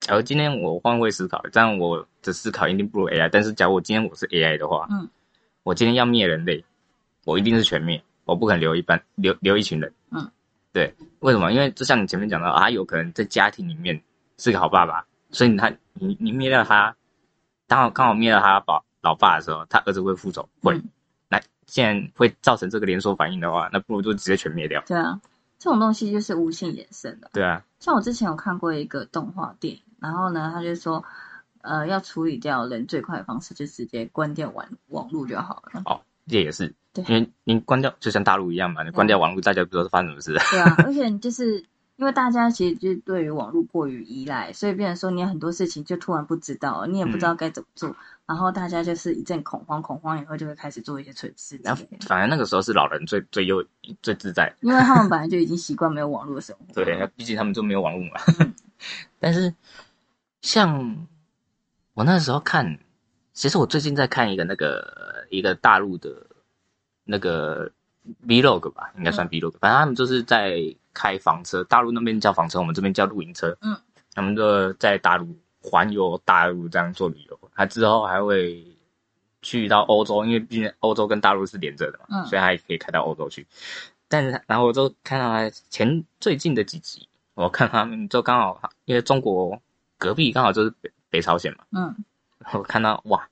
假如今天我换位思考，这样我的思考一定不如 AI。但是假如我今天我是 AI 的话，嗯，我今天要灭人类，我一定是全灭，我不可能留一半，留留一群人。嗯，对，为什么？因为就像你前面讲到，啊，他有可能在家庭里面是个好爸爸，所以他你你灭掉他，刚好刚好灭掉他老老爸的时候，他儿子会复仇，会。既然会造成这个连锁反应的话，那不如就直接全灭掉。对啊，这种东西就是无限衍生的。对啊，像我之前有看过一个动画电影，然后呢，他就说，呃，要处理掉人最快的方式就直接关掉网网络就好了。哦，这也是，对因为您关掉，就像大陆一样嘛，你关掉网络，大家不知道发生什么事。对啊，而且就是因为大家其实就是对于网络过于依赖，所以变成说你很多事情就突然不知道，你也不知道该怎么做，然后大家就是一阵恐慌，恐慌以后就会开始做一些蠢事然后，反正那个时候是老人最最优最自在，因为他们本来就已经习惯没有网络的生活。对，毕竟他们就没有网络嘛。嗯 但是像我那时候看，其实我最近在看一个那个一个大陆的那个 vlog 吧，应该算 vlog，、反正他们就是在开房车，大陆那边叫房车，我们这边叫露营车。嗯，他们就在大陆环游大陆这样做旅游，他之后还会去到欧洲，因为毕竟欧洲跟大陆是连着的嘛，嗯所以他也可以开到欧洲去。但是然后我就看到他前最近的几集，我看他们就刚好因为中国隔壁刚好就是北北朝鲜嘛，嗯，我看到哇，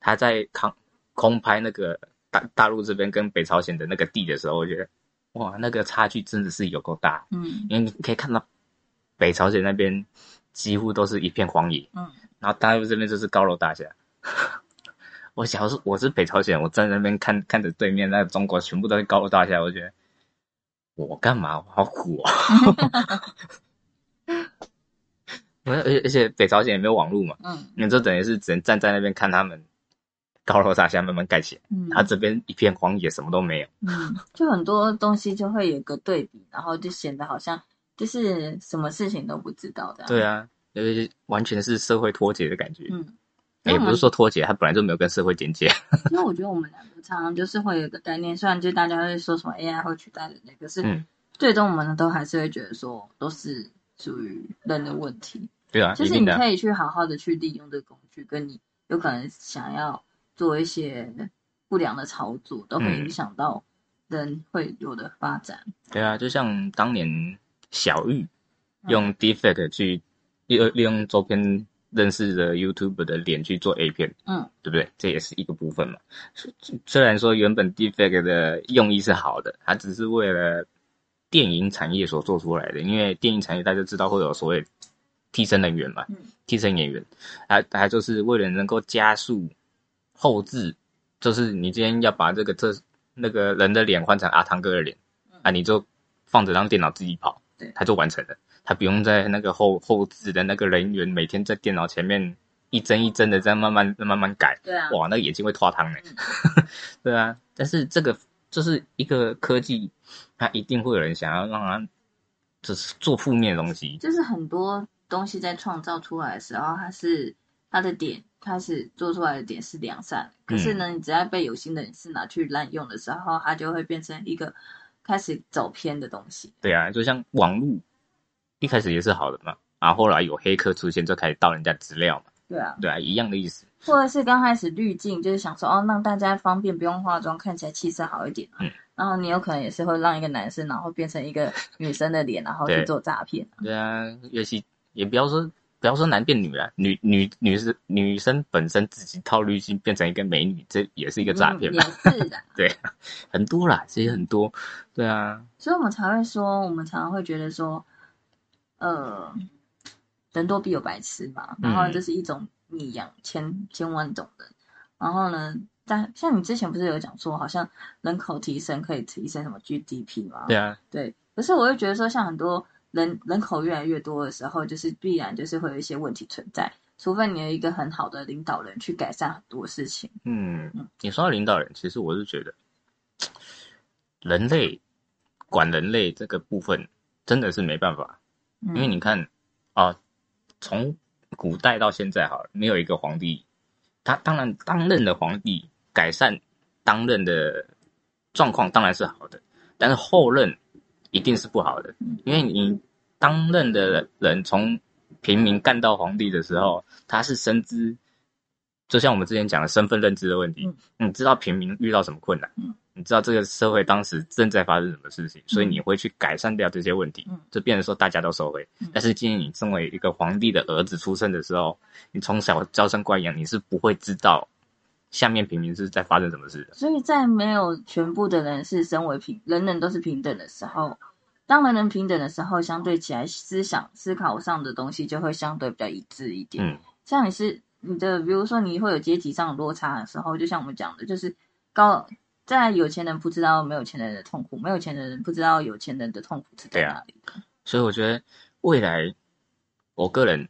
他在空空拍那个大大陆这边跟北朝鲜的那个地的时候，我觉得哇，那个差距真的是有够大，嗯。因为你可以看到北朝鲜那边几乎都是一片荒野，嗯，然后大陆这边就是高楼大厦。我小时候我是北朝鲜，我站在那边看看着对面那个中国全部都是高楼大厦，我觉得我干嘛？我好苦哦。而且而且北朝鲜也没有网络嘛，嗯你就等于是只能站在那边看他们高楼大厦慢慢盖起来，嗯，他这边一片荒野，什么都没有。嗯，就很多东西就会有个对比，然后就显得好像就是什么事情都不知道的。对，啊，就是完全是社会脱节的感觉。嗯，也不是说脱节，他本来就没有跟社会连接。因为我觉得我们两个常常就是会有一个概念，虽然就大家会说什么 AI 会取代人类，可是嗯最终我们都还是会觉得说都是属于人的问题。对啊，就是。你可以去好好的去利用这个工具，跟你有可能想要做一些不良的操作，都会嗯影响到人会有的发展。对啊，就像当年小玉嗯用 Defect 去利用利用周边认识的 YouTube 的脸去做 A 片，嗯，对不对？这也是一个部分嘛。虽虽然说原本 Deepfake 的用意是好的，它只是为了电影产业所做出来的，因为电影产业大家知道会有所谓替身人员嘛，嗯替身演员，还还就是为了能够加速后置，就是你今天要把这个这那个人的脸换成阿汤哥的脸，啊，你就放着让电脑自己跑，对它就完成了，它不用在那个后后置的那个人员每天在电脑前面一帧一帧的在慢慢慢慢改，对啊，哇，那个眼睛会脱汤呢。对啊，但是这个就是一个科技，它一定会有人想要让它就是做负面的东西。就是很多东西在创造出来的时候，它是它的点开始做出来的点是良善，可是呢，你只要被有心的人士拿去滥用的时候，它就会变成一个开始走偏的东西。对啊，就像网络一开始也是好的嘛，然后后来有黑客出现，就开始盗人家资料嘛，对啊，对啊，一样的意思。或者是刚开始滤镜，就是想说哦，让大家方便不用化妆，看起来气色好一点、啊。嗯然后你有可能也是会让一个男生，然后变成一个女生的脸，然后去做诈骗。对啊，尤其也不要说不要说男变女了，女女女生女生本身自己套滤镜变成一个美女，这也是一一个诈骗嘛。也是的。对，很多啦，其实很多。对啊，所以我们才会说，我们常常会觉得说，呃，人多必有白痴嘛，然后嗯。这是一种你养千千万种人，然后呢，但像你之前不是有讲说，好像人口提升可以提升什么 GDP 吗？对啊，对，可是我又觉得说，像很多人人口越来越多的时候，就是必然就是会有一些问题存在，除非你有一个很好的领导人去改善很多事情。嗯，你说到领导人，其实我是觉得，人类管人类这个部分真的是没办法，嗯、因为你看啊，从古代到现在好了，没有一个皇帝，他当然当任的皇帝改善当任的状况当然是好的，但是后任一定是不好的，因为你当任的人从平民干到皇帝的时候，他是深知，就像我们之前讲的身份认知的问题，你知道平民遇到什么困难，嗯你知道这个社会当时正在发生什么事情，所以你会去改善掉这些问题，嗯就变成说大家都受惠。嗯但是今天你身为一个皇帝的儿子出生的时候，你从小娇生惯养，你是不会知道下面平民是在发生什么事的。所以在没有全部的人是身为平，人人都是平等的时候，当人人平等的时候，相对起来思想思考上的东西就会相对比较一致一点。嗯，像你是你的，比如说你会有阶级上的落差的时候，就像我们讲的，就是高在有钱人不知道没有钱人的痛苦，没有钱的人不知道有钱人的痛苦是在哪里的。所以我觉得未来，我个人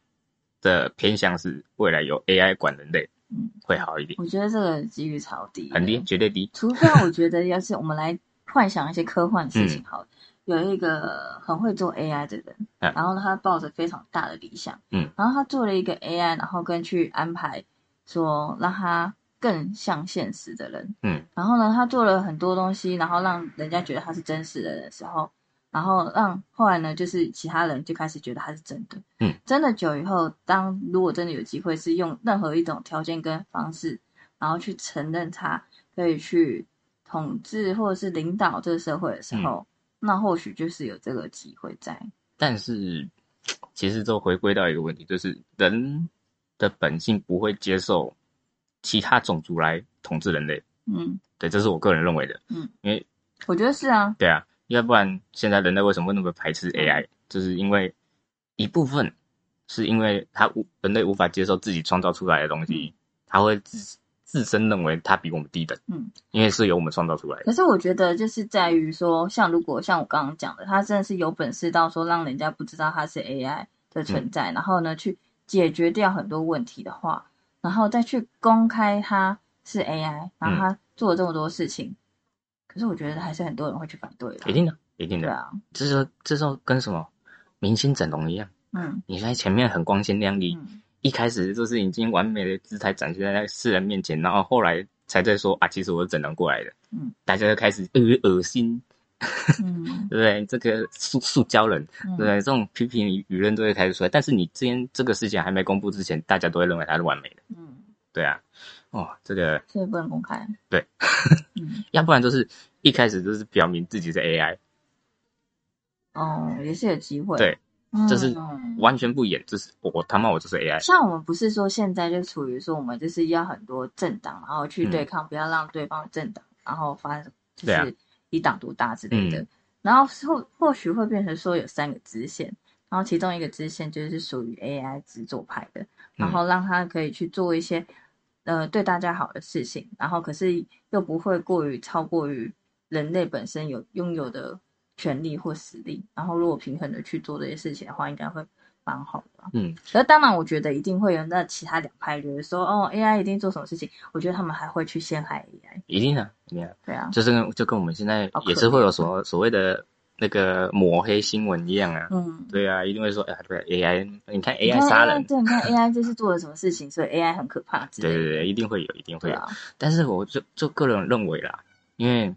的偏向是未来有 AI 管人类嗯，会好一点，我觉得这个几率超低，很低，。绝对低。除非我觉得，要是我们来幻想一些科幻事情好了，有一个很会做 AI 的人，嗯然后呢他抱着非常大的理想，嗯，然后他做了一个 AI，然后跟去安排说让他更像现实的人，嗯，然后呢他做了很多东西，然后让人家觉得他是真实的人的时候。然后让后来呢，就是其他人就开始觉得他是真的，嗯，真的久以后，当如果真的有机会是用任何一种条件跟方式然后去承认他可以去统治或者是领导这个社会的时候，那或许就是有这个机会在。但是，其实就回归到一个问题，就是人的本性不会接受其他种族来统治人类。嗯，对，这是我个人认为的。嗯，因为我觉得是啊，对啊，要不然现在人类为什么会那么排斥 AI？就是因为一部分是因为他无人类无法接受自己创造出来的东西，他会自自身认为他比我们低等。嗯，因为是由我们创造出来的。可是我觉得就是在于说，像如果像我刚刚讲的，他真的是有本事到说让人家不知道他是 AI 的存在，然后呢去解决掉很多问题的话，然后再去公开他是 AI，然后他做了这么多事情，可是我觉得还是很多人会去反对的。一定的，一定的。对啊，这时候这时候跟什么明星整容一样，嗯。你在前面很光鲜亮丽，嗯。一开始就是已经完美的姿态展现在世人面前，然后后来才在说啊，其实我是整容过来的，嗯，大家就开始呃恶心，嗯。对 不对？这个塑塑胶人，对不嗯，对？这种批评舆论都会开始出来，但是你之前这个事情还没公布之前，大家都会认为它是完美的，嗯，对啊，哦，这个所以不能公开。对，嗯，要不然就是一开始就是表明自己是 AI，哦，也是有机会。对，就是嗯完全不演，就是我他妈我就是 AI，像我们不是说现在就处于说我们就是要很多政党，然后去嗯。对抗，不要让对方政党，然后发就对啊是以党独大之类的。嗯然后或或许会变成说有三个支线，然后其中一个支线就是属于 AI 制作派的，然后让他可以去做一些呃对大家好的事情，然后可是又不会过于超过于人类本身有拥有的权利或实力，然后如果平衡的去做这些事情的话，应该会蛮好的啊。嗯，可是当然，我觉得一定会有那其他两派觉得说，哦，AI 一定做什么事情，我觉得他们还会去陷害 AI。一定的，一定的。对啊，就是跟就跟我们现在也是会有所所谓的那个抹黑新闻一样啊。嗯，对啊，一定会说，哎呀，对 AI，你看 AI 杀人，对，你看 AI 这是做了什么事情，所以 AI 很可怕。对对对，一定会有，一定会有。啊，但是我就就个人认为啦，因为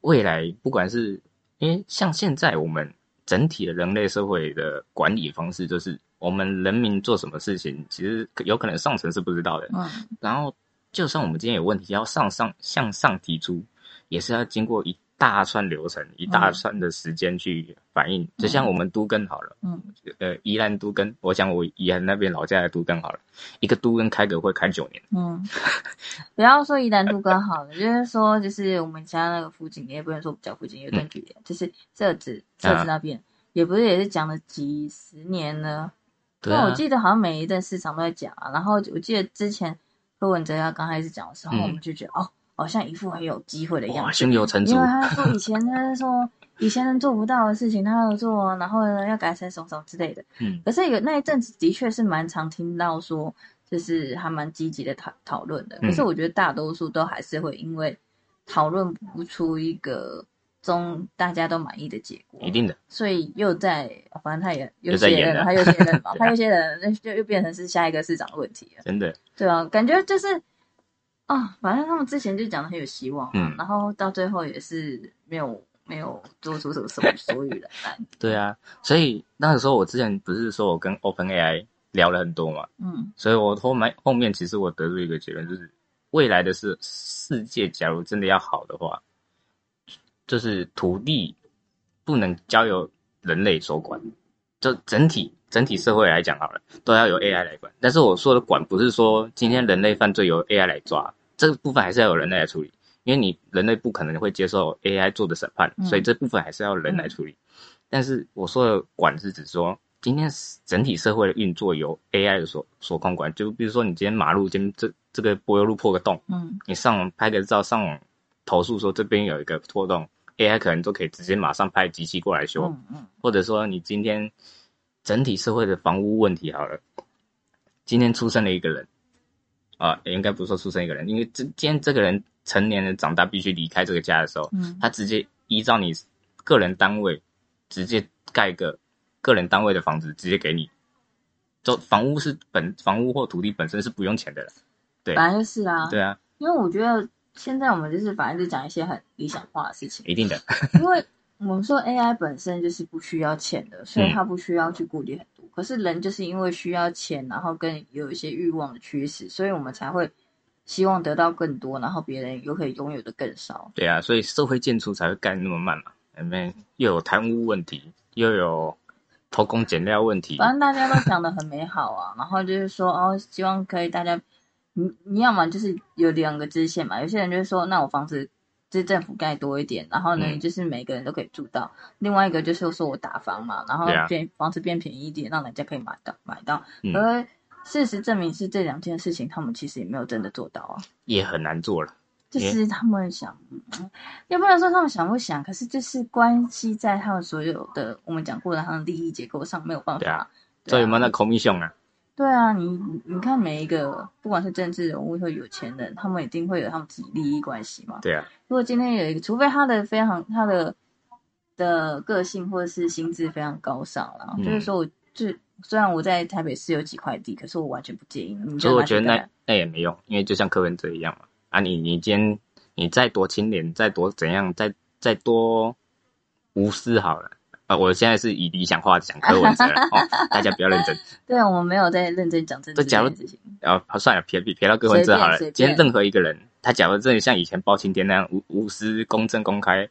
未来不管是因为像现在我们整体的人类社会的管理方式，就是我们人民做什么事情，其实有可能上层是不知道的。嗯然后，就算我们今天有问题要上上向上提出，也是要经过一大串流程、一大串的时间去反映。就像我们都更好了，嗯呃，宜兰都更，我讲我宜兰那边老家的都更好了，一个都更开个会开九年。嗯，不要说宜兰都更好了，就是说，就是我们家那个附近，也不能说比较附近，有一段距离，就是设置设置那边，也不是也是讲了几十年了。对啊那我，记得好像每一段市场都在讲啊，然后我记得之前柯文哲他刚开始讲的时候，嗯我们就觉得哦，好像一副很有机会的样，子，胸有成竹因为。他说以前他说以前人做不到的事情他要做，然后呢要改成什么什么之类的。嗯可是有那一阵子的确是蛮常听到说，就是还蛮积极的讨讨论的。嗯可是我觉得大多数都还是会因为讨论不出一个中大家都满意的结果，一定的，所以又在反正他也又又在演了卸任了，他有些人嘛，他有些人，那就又变成是下一个市长的问题了。真的，对啊，感觉就是啊，反正他们之前就讲的很有希望嘛，嗯然后到最后也是没有没有做出什么什么所以然来。对啊。所以那个时候我之前不是说我跟 OpenAI 聊了很多嘛，嗯所以我后面后面其实我得出一个结论，就是未来的是世界，假如真的要好的话，就是土地不能交由人类所管，就整体整体社会来讲好了，都要由 AI 来管。但是我说的管不是说今天人类犯罪由 AI 来抓，这个部分还是要有人类来处理，因为你人类不可能会接受 AI 做的审判，嗯所以这部分还是要人来处理。但是我说的管是指说，今天整体社会的运作由 AI 的所所控管。就比如说你今天马路今天这这个柏油路破个洞，嗯你上网拍个照，上网投诉说这边有一个破洞，AI 可能都可以直接马上派机器过来修，嗯嗯或者说你今天整体社会的房屋问题好了，今天出生了一个人，啊，也应该不是说出生一个人，因为这今天这个人成年人长大必须离开这个家的时候，嗯他直接依照你个人单位直接盖一个个人单位的房子，直接给你。就房屋是本房屋或土地本身是不用钱的了，对反正就是啊，对啊，因为我觉得现在我们就是反正就讲一些很理想化的事情，一定的，因为我们说 AI 本身就是不需要钱的，所嗯以它不需要去顾虑很多。可是人就是因为需要钱，然后跟有一些欲望的驱使，所以我们才会希望得到更多，然后别人又可以拥有的更少。对啊，所以社会建筑才会盖那么慢嘛，里面又有贪污问题，又有偷工减料问题。反正大家都讲的很美好啊，然后就是说哦，希望可以大家，你你要么就是有两个支线嘛，有些人就是说，那我房子就是政府盖多一点，然后呢，嗯就是每个人都可以住到；另外一个就是说我打房嘛，然后变、房子变便宜一点，让人家可以买到买到。嗯而事实证明是这两件事情，他们其实也没有真的做到啊。也很难做了。就是他们想，嗯也不能说他们想不想，可是就是关系在他们所有的我们讲过的他们利益结构上没有办法。对啊对所以有没有那 commission 啊？对啊，你你你看每一个不管是政治人物或有钱人，他们一定会有他们自己利益关系嘛。对啊，如果今天有一个，除非他的非常他的的个性或者是心智非常高尚啦，嗯就是说我就虽然我在台北市有几块地，可是我完全不介意。所以我觉得那那也没用，因为就像柯文哲一样嘛。啊你，你今天你再多清廉，再多怎样，再再多无私好了。呃，我现在是以理想化讲柯文哲了 哦，大家不要认真。对啊，我们没有在认真讲政治这这假如件事情。然后算了，撇撇撇到柯文哲好了。今天任何一个人，他假如真的像以前包青天那样无无私、公正、公开，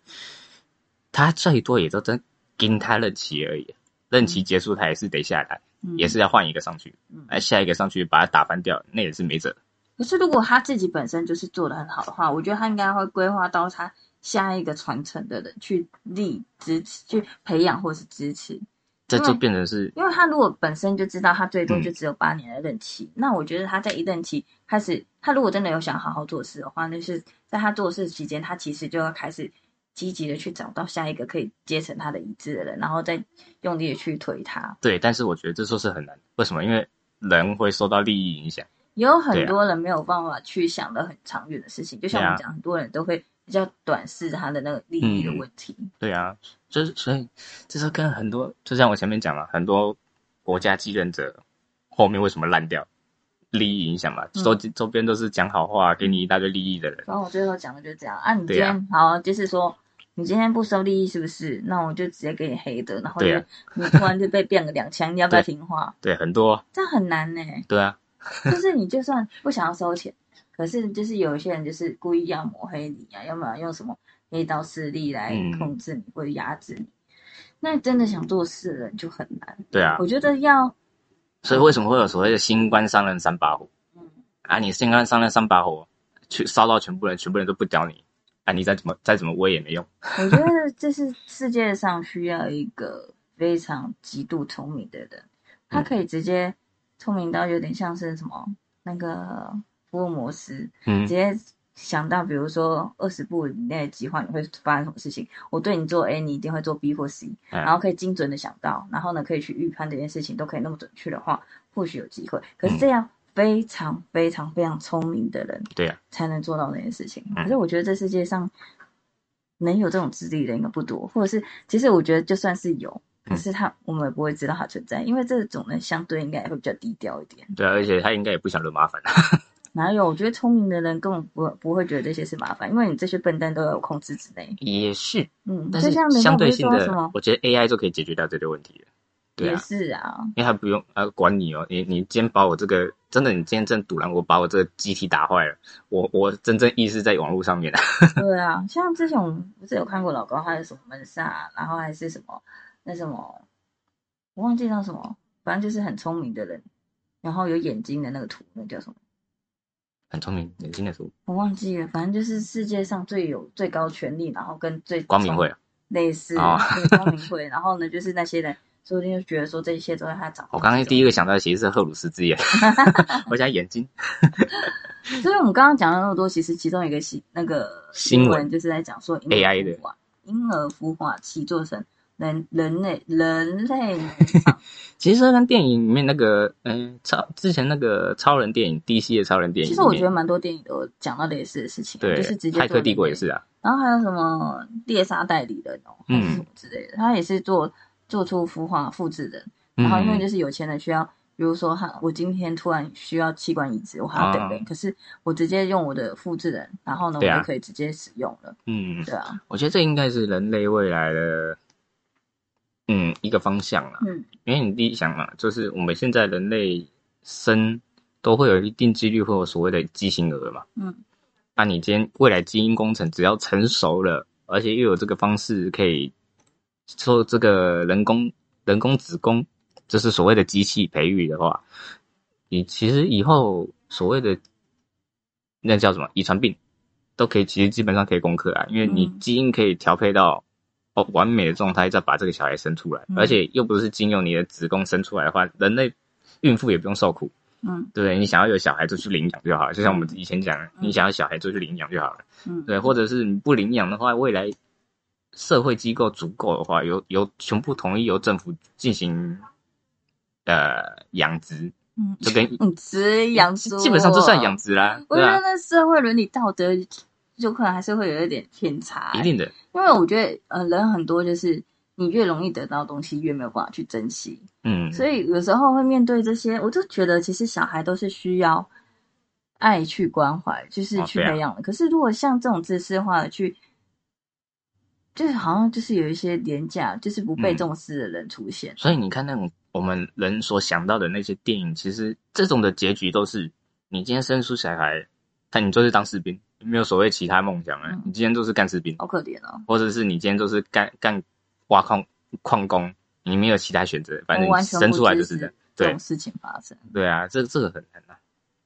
他最多也都真跟他任期而已。任期结束，他也是得下来，嗯也是要换一个上去。嗯哎，下一个上去把他打翻掉，那也是没辙。可是如果他自己本身就是做的很好的话，我觉得他应该会规划到他下一个传承的人去立支持、去培养或是支持。这就变成是因为他如果本身就知道他最多嗯就只有八年的任期，那我觉得他在一任期开始，他如果真的有想好好做事的话，那是在他做事期间，他其实就要开始积极的去找到下一个可以接成他的一致的人，然后再用力的去推他。对，但是我觉得这说是很难。为什么？因为人会受到利益影响。也有很多人没有办法去想的很长远的事情，就像我们讲，很多人都会比较短视他的那个利益的问题。对啊，就是所以这是跟很多，就像我前面讲了，很多国家继任者后面为什么烂掉？利益影响嘛，嗯周周边都是讲好话，给你一大堆利益的人。然后我最后讲的就是这样啊，你今天、好，就是说你今天不收利益是不是？那我就直接给你黑的，然后就、啊你突然就被变个两枪，你要不要听话？对，很多，这样很难呢、对啊，就是你就算不想要收钱，可是就是有一些人就是故意要抹黑你啊，要么用什么黑道势力来嗯控制你、或者压制你。那真的想做事的人就很难。对啊我，觉得要所以为什么会有所谓的新官上任三把火嗯啊？你新官上任三把火，去烧到全部人，全部人都不屌你啊！你再怎么再怎么威也没用。我觉得这是世界上需要一个非常极度聪明的人，他嗯可以直接聪明到有点像是什么那个福尔摩斯，嗯直，接想到比如说二十步以内的计划你会发生什么事情，我对你做 A，你一定会做 B 或 C，嗯然后可以精准的想到，然后呢可以去预判这件事情都可以那么准确的话，或许有机会。可是嗯这样非常非常非常聪明的人，对啊，才能做到那件事情。嗯可是我觉得这世界上能有这种智力的人应该不多，或者是其实我觉得就算是有，嗯可是他我们也不会知道他存在，因为这种人相对应该也会比较低调一点。对啊，而且他应该也不想惹麻烦。哪有？我觉得聪明的人根本不不会觉得这些是麻烦，因为你这些笨蛋都在我控制之内。也是，嗯，但是相对性的我觉得 AI 就可以解决掉这个问题了。对也啊，是啊，因为他不用呃管你哦，你你今天把我这个真的，你今天真堵拦我，把我这个机体打坏了，我我真正意识在网络上面啊。对啊，像之前我们不是有看过老高，他有什么门萨，然后还是什么那什么，我忘记叫什么，反正就是很聪明的人，然后有眼睛的那个图，那叫什么？很聪明，年轻的书，我忘记了，反正就是世界上最有最高权力，然后跟最光明会啊。类似，哦对光明会，然后呢，就是那些人说不定就觉得说这一切都在他掌。我刚刚第一个想到的其实是赫鲁斯之眼，我想眼睛。所以我们刚刚讲了那么多，其实其中一个新那个新闻闻就是在讲说 AI 的孵化婴儿孵化器做成人人类人类，其实跟电影里面那个，嗯、超之前那个超人电影，DC 的超人电影，其实我觉得蛮多电影都有讲到类似的事情，对，就是直接骇客帝国也是啊，然后还有什么猎杀代理人哦，还嗯。是什么之类的，他也是做做出孵化复制人，嗯。然后因为就是有钱人需要，比如说哈我今天突然需要器官移植，我还要等人，啊可是我直接用我的复制人，然后呢，我就可以直接使用了，嗯，对啊，我觉得这应该是人类未来的，嗯，一个方向啦。嗯因为你第一想嘛，就是我们现在人类生都都会有一定几率会有所谓的畸形儿嘛。嗯，那你今天未来基因工程只要成熟了，而且又有这个方式可以做这个人工人工子宫，就是所谓的机器培育的话，你其实以后所谓的那叫什么遗传病，都可以其实基本上可以攻克啊，因为你嗯基因可以调配到。哦，完美的状态再把这个小孩生出来，嗯。而且又不是经由你的子宫生出来的话，人类孕妇也不用受苦，嗯。对？你想要有小孩就去领养就好了，就像我们以前讲你想要小孩就去领养就好了，嗯，对，或者是你不领养的话，未来社会机构足够的话，由由全部同意由政府进行呃养殖，嗯。就跟 养殖养殖，基本上就算养。殖啦，我觉得那社会伦理道德就可能还是会有一点偏差、一定的，因为我觉得呃人很多就是你越容易得到东西，越没有办法去珍惜，嗯，所以有时候会面对这些，我就觉得其实小孩都是需要爱去关怀，就是去培养的。可是如果像这种自私化的去，就是好像就是有一些廉价，就是不被嗯。重视的人出现。所以你看那种我们人所想到的那些电影，其实这种的结局都是你今天生出小孩，看你就是当士兵，没有所谓其他梦想了，嗯你今天就是干士兵。好可怜哦！或者是你今天就是干干挖矿矿工，你没有其他选择，反正生出来就是这样。对这种事情发生。对啊，这这个很难啊。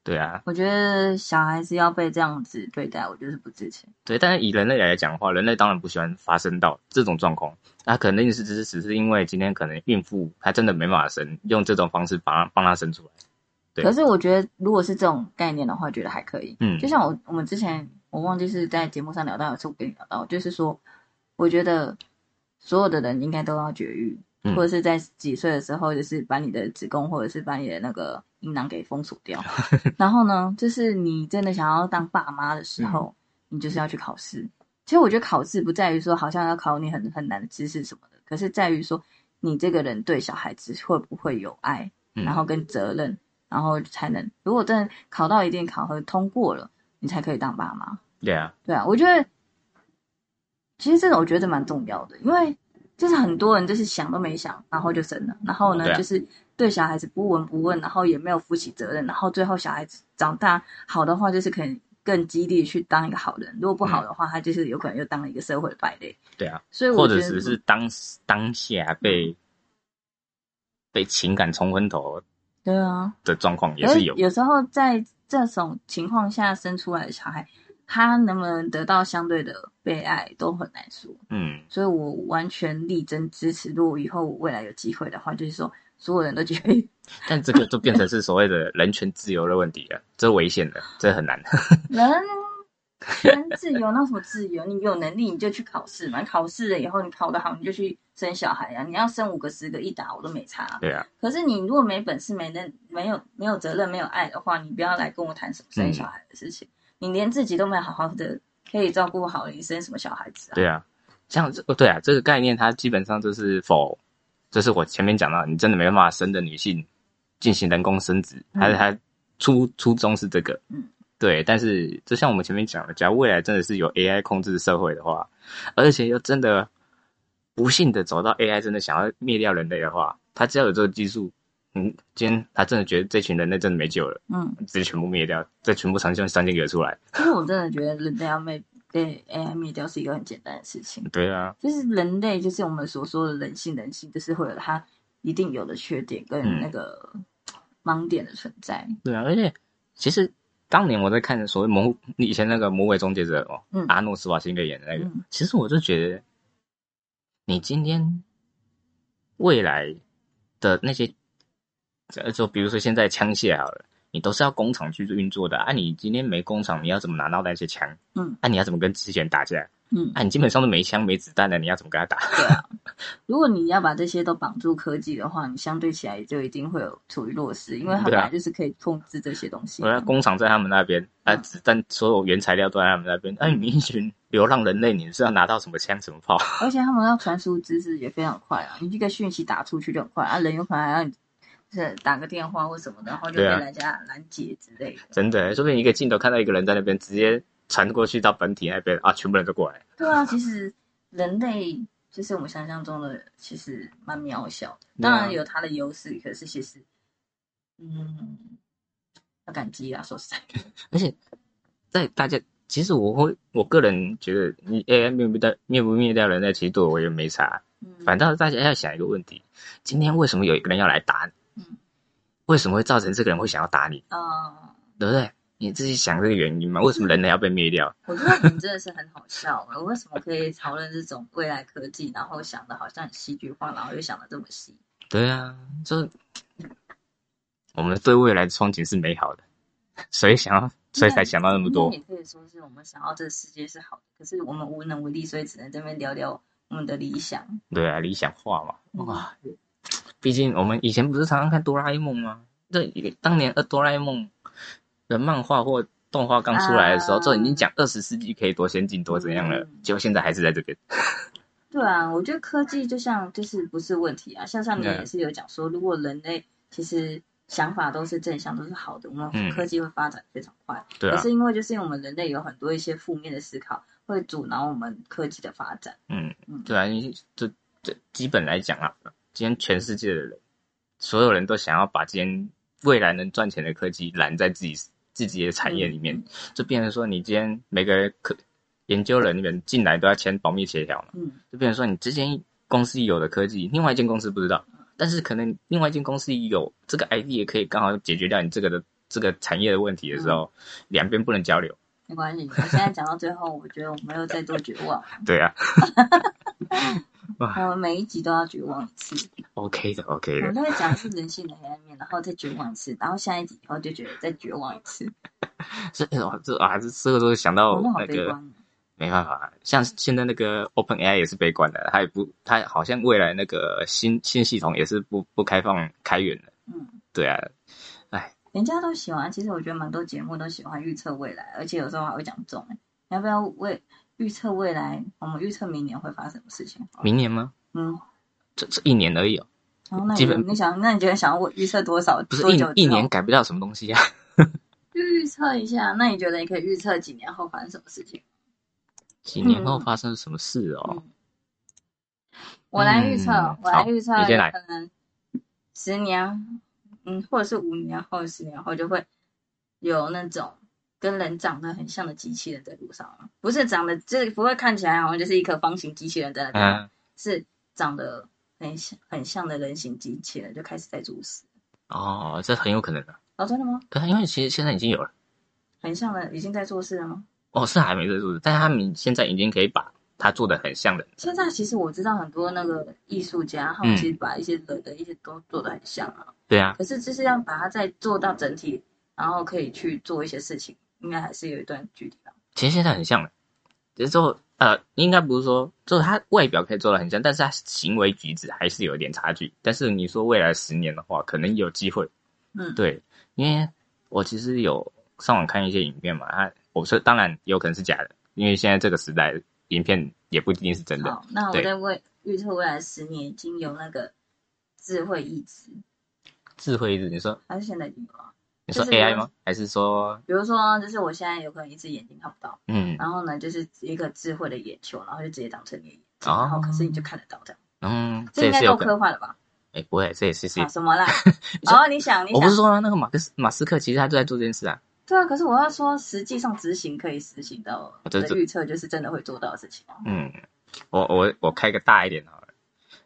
对啊，我觉得小孩子要被这样子对待，我就是不值钱。对，但是以人类来讲的话，人类当然不喜欢发生到这种状况。那肯定是只是只是因为今天可能孕妇她真的没办法生，用这种方式把她帮她生出来。对可是我觉得，如果是这种概念的话，觉得还可以。嗯就像我我们之前我忘记是在节目上聊到，有次我跟你聊到，就是说，我觉得所有的人应该都要绝育，嗯或者是在几岁的时候，就是把你的子宫或者是把你的那个阴囊给封锁掉。然后呢，就是你真的想要当爸妈的时候，你就是要去考试。其实我觉得考试不在于说好像要考你很很难的知识什么的，可是在于说你这个人对小孩子会不会有爱，嗯然后跟责任，然后才能如果真的考到一定考核通过了，你才可以当爸妈。对啊，对啊，我觉得其实这种我觉得蛮重要的，因为就是很多人就是想都没想，然后就生了，然后呢、啊就是对小孩子不闻不问，然后也没有负起责任，然后最后小孩子长大好的话，就是可以更激励去当一个好人；如果不好的话，他就是有可能又当了一个社会的败类。对啊，所以我或者觉得只是当当下被被情感冲昏头对啊，的状况也是有。有时候在这种情况下生出来的小孩，他能不能得到相对的被爱都很难说。嗯，所以我完全力争支持。如果以后我未来有机会的话，就是说所有人都觉得 但这个就变成是所谓的人权自由的问题了，这危险的，这很难。人人自由，那什么自由？你有能力你就去考试嘛，考试了以后你考得好，你就去生小孩啊。你要生五个十个一打我都没差。对啊，可是你如果没本事、没能、没有没有责任、没有爱的话，你不要来跟我谈什么生小孩的事情。你连自己都没有好好的可以照顾好，你生什么小孩子啊？对啊，像这哦对啊，这个概念它基本上就是否，就是我前面讲到，你真的没办法生的女性进行人工生殖，它嗯它初初衷是这个，嗯，对。但是就像我们前面讲的，假如未来真的是有 AI 控制社会的话，而且又真的不幸的走到 AI 真的想要灭掉人类的话，他只要有这个技术。嗯，今天他真的觉得这群人类真的没救了，嗯，直接全部灭掉，再全部呈现三千个出来。其实我真的觉得人类要被被 AI 灭掉是一个很简单的事情。对啊，就是人类，就是我们所说的人性，人性就是会有它一定有的缺点跟嗯那个盲点的存在。对啊，而且其实当年我在看所谓魔以前那个《魔鬼终结者》哦，嗯阿诺斯瓦辛格演的那个，嗯其实我就觉得，你今天未来的那些，呃，就比如说现在枪械好了，你都是要工厂去运作的啊。你今天没工厂，你要怎么拿到那些枪？嗯，啊，你要怎么跟机器人打架？嗯，啊，你基本上都没枪没子弹的，你要怎么跟他打？对啊。如果你要把这些都绑住科技的话，你相对起来就一定会有处于弱势，因为它对啊本来就是可以控制这些东西我。啊工厂在他们那边，啊，嗯子弹所有原材料都在他们那边。哎、你一群流浪人类，你是要拿到什么枪什么炮？而且他们要传输知识也非常快啊，你这个讯息打出去就很快啊，人有可能还要你是打个电话或什么的，然后就被人家拦截之类的。真的，说不定一个镜头看到一个人在那边，直接传过去到本体那边啊，全部人都过来。对啊，其实人类就是我们想象中的，其实蛮渺小的。当然有它的优势，可是其实，嗯，要感激啊，说实在，而且在大家，其实我会，我个人觉得，你 AI 灭不掉，灭不灭掉人类，其实对我也没差。嗯，反倒大家要想一个问题：今天为什么有一个人要来打你？嗯为什么会造成这个人会想要打你？啊、对不对？你自己想这个原因嘛？为什么人类要被灭掉？我觉得你真的是很好笑。我为什么可以讨论这种未来科技，然后想的好像很戏剧化，然后又想的这么细？对啊，就我们对未来的憧憬是美好的，所以想要，所以才想到那么多那。也可以说是我们想要这个世界是好的，可是我们无能为力，所以只能这边聊聊我们的理想。对啊，理想化嘛，嗯哇！毕竟我们以前不是常常看哆啦 A 梦吗？这当年呃哆啦 A 梦的漫画或动画刚出来的时候，啊。就已经讲二十世纪可以多先进多怎样了，嗯。结果现在还是在这边。对啊，我觉得科技就像就是不是问题啊，像上面也是有讲说，如果人类其实想法都是正向，都是好的，我们嗯。科技会发展非常快。对啊。可，是因为就是因为我们人类有很多一些负面的思考，会阻挠我们科技的发展。嗯嗯，对啊，你这这基本来讲啊，今天全世界的人，所有人都想要把今天未来能赚钱的科技揽在自己自己的产业里面，嗯。就变成说，你今天每个科研究人里面进来都要签保密协调嘛，嗯，就变成说，你之前公司有的科技，另外一间公司不知道，但是可能另外一间公司有这个 ID 也可以刚好解决掉你这个的这个产业的问题的时候，两边不能交流。没关系。我现在讲到最后，我觉得我没有再多绝望，对啊 我们每一集都要绝望一次。，OK 的，OK 的我们，都会讲是人性的黑暗面，然后再绝望一次，然后下一集以后就觉得再绝望一次。这哇这啊这这个都想到那个。没办法，像现在那个 Open AI 也是悲观的，它也不，它好像未来那个新新系统也是不不开放开源的。嗯，对啊，人家都喜欢，其实我觉得蛮多节目都喜欢预测未来，而且有时候还会讲中。欸你要不要为预测未来？我们预测明年会发生什么事情？明年吗？嗯，这这一年而已哦，然后那基本你你想，那你觉得想要我预测多少？不是一一年改不了什么东西啊。就 预测一下？那你觉得你可以预测几年后发生什么事情？几年后发生什么事哦？嗯，我来预测，嗯我来预测，可能十年，嗯，或者是五年后、十年后就会有那种跟人长得很像的机器人在路上了，不是长得，就是不会看起来好像就是一颗方形机器人在那边，嗯，是长得很像很像的人形机器人就开始在做事。哦，这很有可能的。哦，真的吗？可是因为其实现在已经有了，很像的，已经在做事了吗？哦，是还没在做事，但是他们现在已经可以把它做的很像的。现在其实我知道很多那个艺术家，他们嗯其实把一些人的一些都做的很像啊。对啊，可是就是要把它再做到整体，然后可以去做一些事情，应该还是有一段距离吧。其实现在很像的，只是说呃，应该不是说，就是他外表可以做的很像，但是他行为举止还是有一点差距。但是你说未来十年的话，可能有机会。嗯，对，因为我其实有上网看一些影片嘛，他我说当然有可能是假的，因为现在这个时代，影片也不一定是真的。那我对在未预测未来十年已经有那个智慧意志，智慧意志你说还是现在已经有了？你说 AI 吗？还是说比如说，就是我现在有可能一只眼睛看不到，嗯然后呢，就是一个智慧的眼球，然后就直接当成你的眼睛，哦然后可是你就看得到这样，嗯，这这应该够。科幻了吧？哎，不会，这也是是啊，什么啦？哦，你想，你想我不是，说啊那个马克思马斯克，其实他就在做这件事啊。对啊，可是我要说，实际上执行可以实行到的预测，就是真的会做到的事情啊。嗯，我我我开个大一点好了，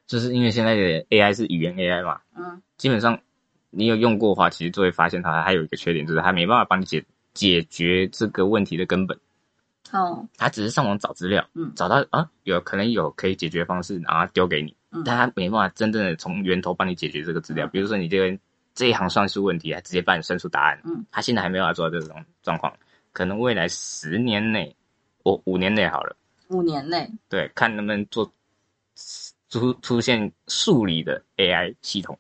就是因为现在的 AI 是语言 AI 嘛，嗯基本上你有用过的话，其实就会发现它还有一个缺点，就是它没办法帮你解解决这个问题的根本，哦，它只是上网找资料，嗯找到啊有可能有可以解决方式，然后丢给你，嗯但它没办法真正的从源头帮你解决这个资料，嗯比如说你这个这一行算术问题，还直接帮你算出答案，嗯，他现在还没办法做到这种状况，可能未来十年内，我五年内好了。五年内，对，看能不能做出出现数理的 AI 系统。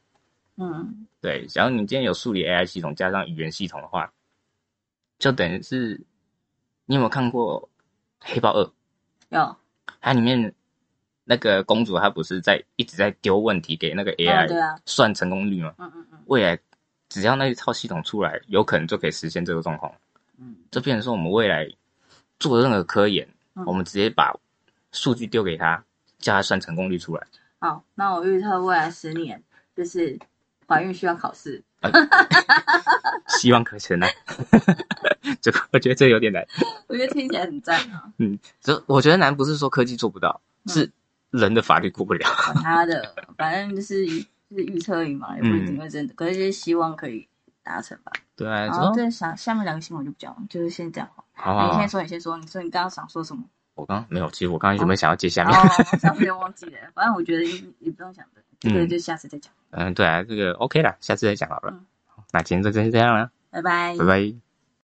嗯对，假如你今天有数理 AI 系统加上语言系统的话，就等于是你有没有看过《黑豹二》？有，它里面那个公主她不是在一直在丢问题给那个 AI 啊，算成功率吗？嗯嗯嗯未来只要那一套系统出来，有可能就可以实现这个状况。嗯这变成说我们未来做任何科研，嗯我们直接把数据丢给他，叫他算成功率出来。好，那我预测未来十年就是怀孕需要考试，啊，希望可成啊。这个我觉得这有点难。我觉得听起来很赞啊。嗯，这我觉得难不是说科技做不到，是人的法律过不了。管他的，反正就是就是预测而已嘛，也不一定会真的。可是就是希望可以达成吧。对啊，然后对下下面两个新闻就不讲了，就是先这样好。你先说，你先说。你说你刚刚想说什么？我刚没有，其实我刚刚有没有想要接下面？哦，我差点忘记了。反正我觉得也也不用想的，这个就下次再讲。嗯，对啊，这个 OK 了，下次再讲好了。那今天就先这样了，拜拜，拜拜。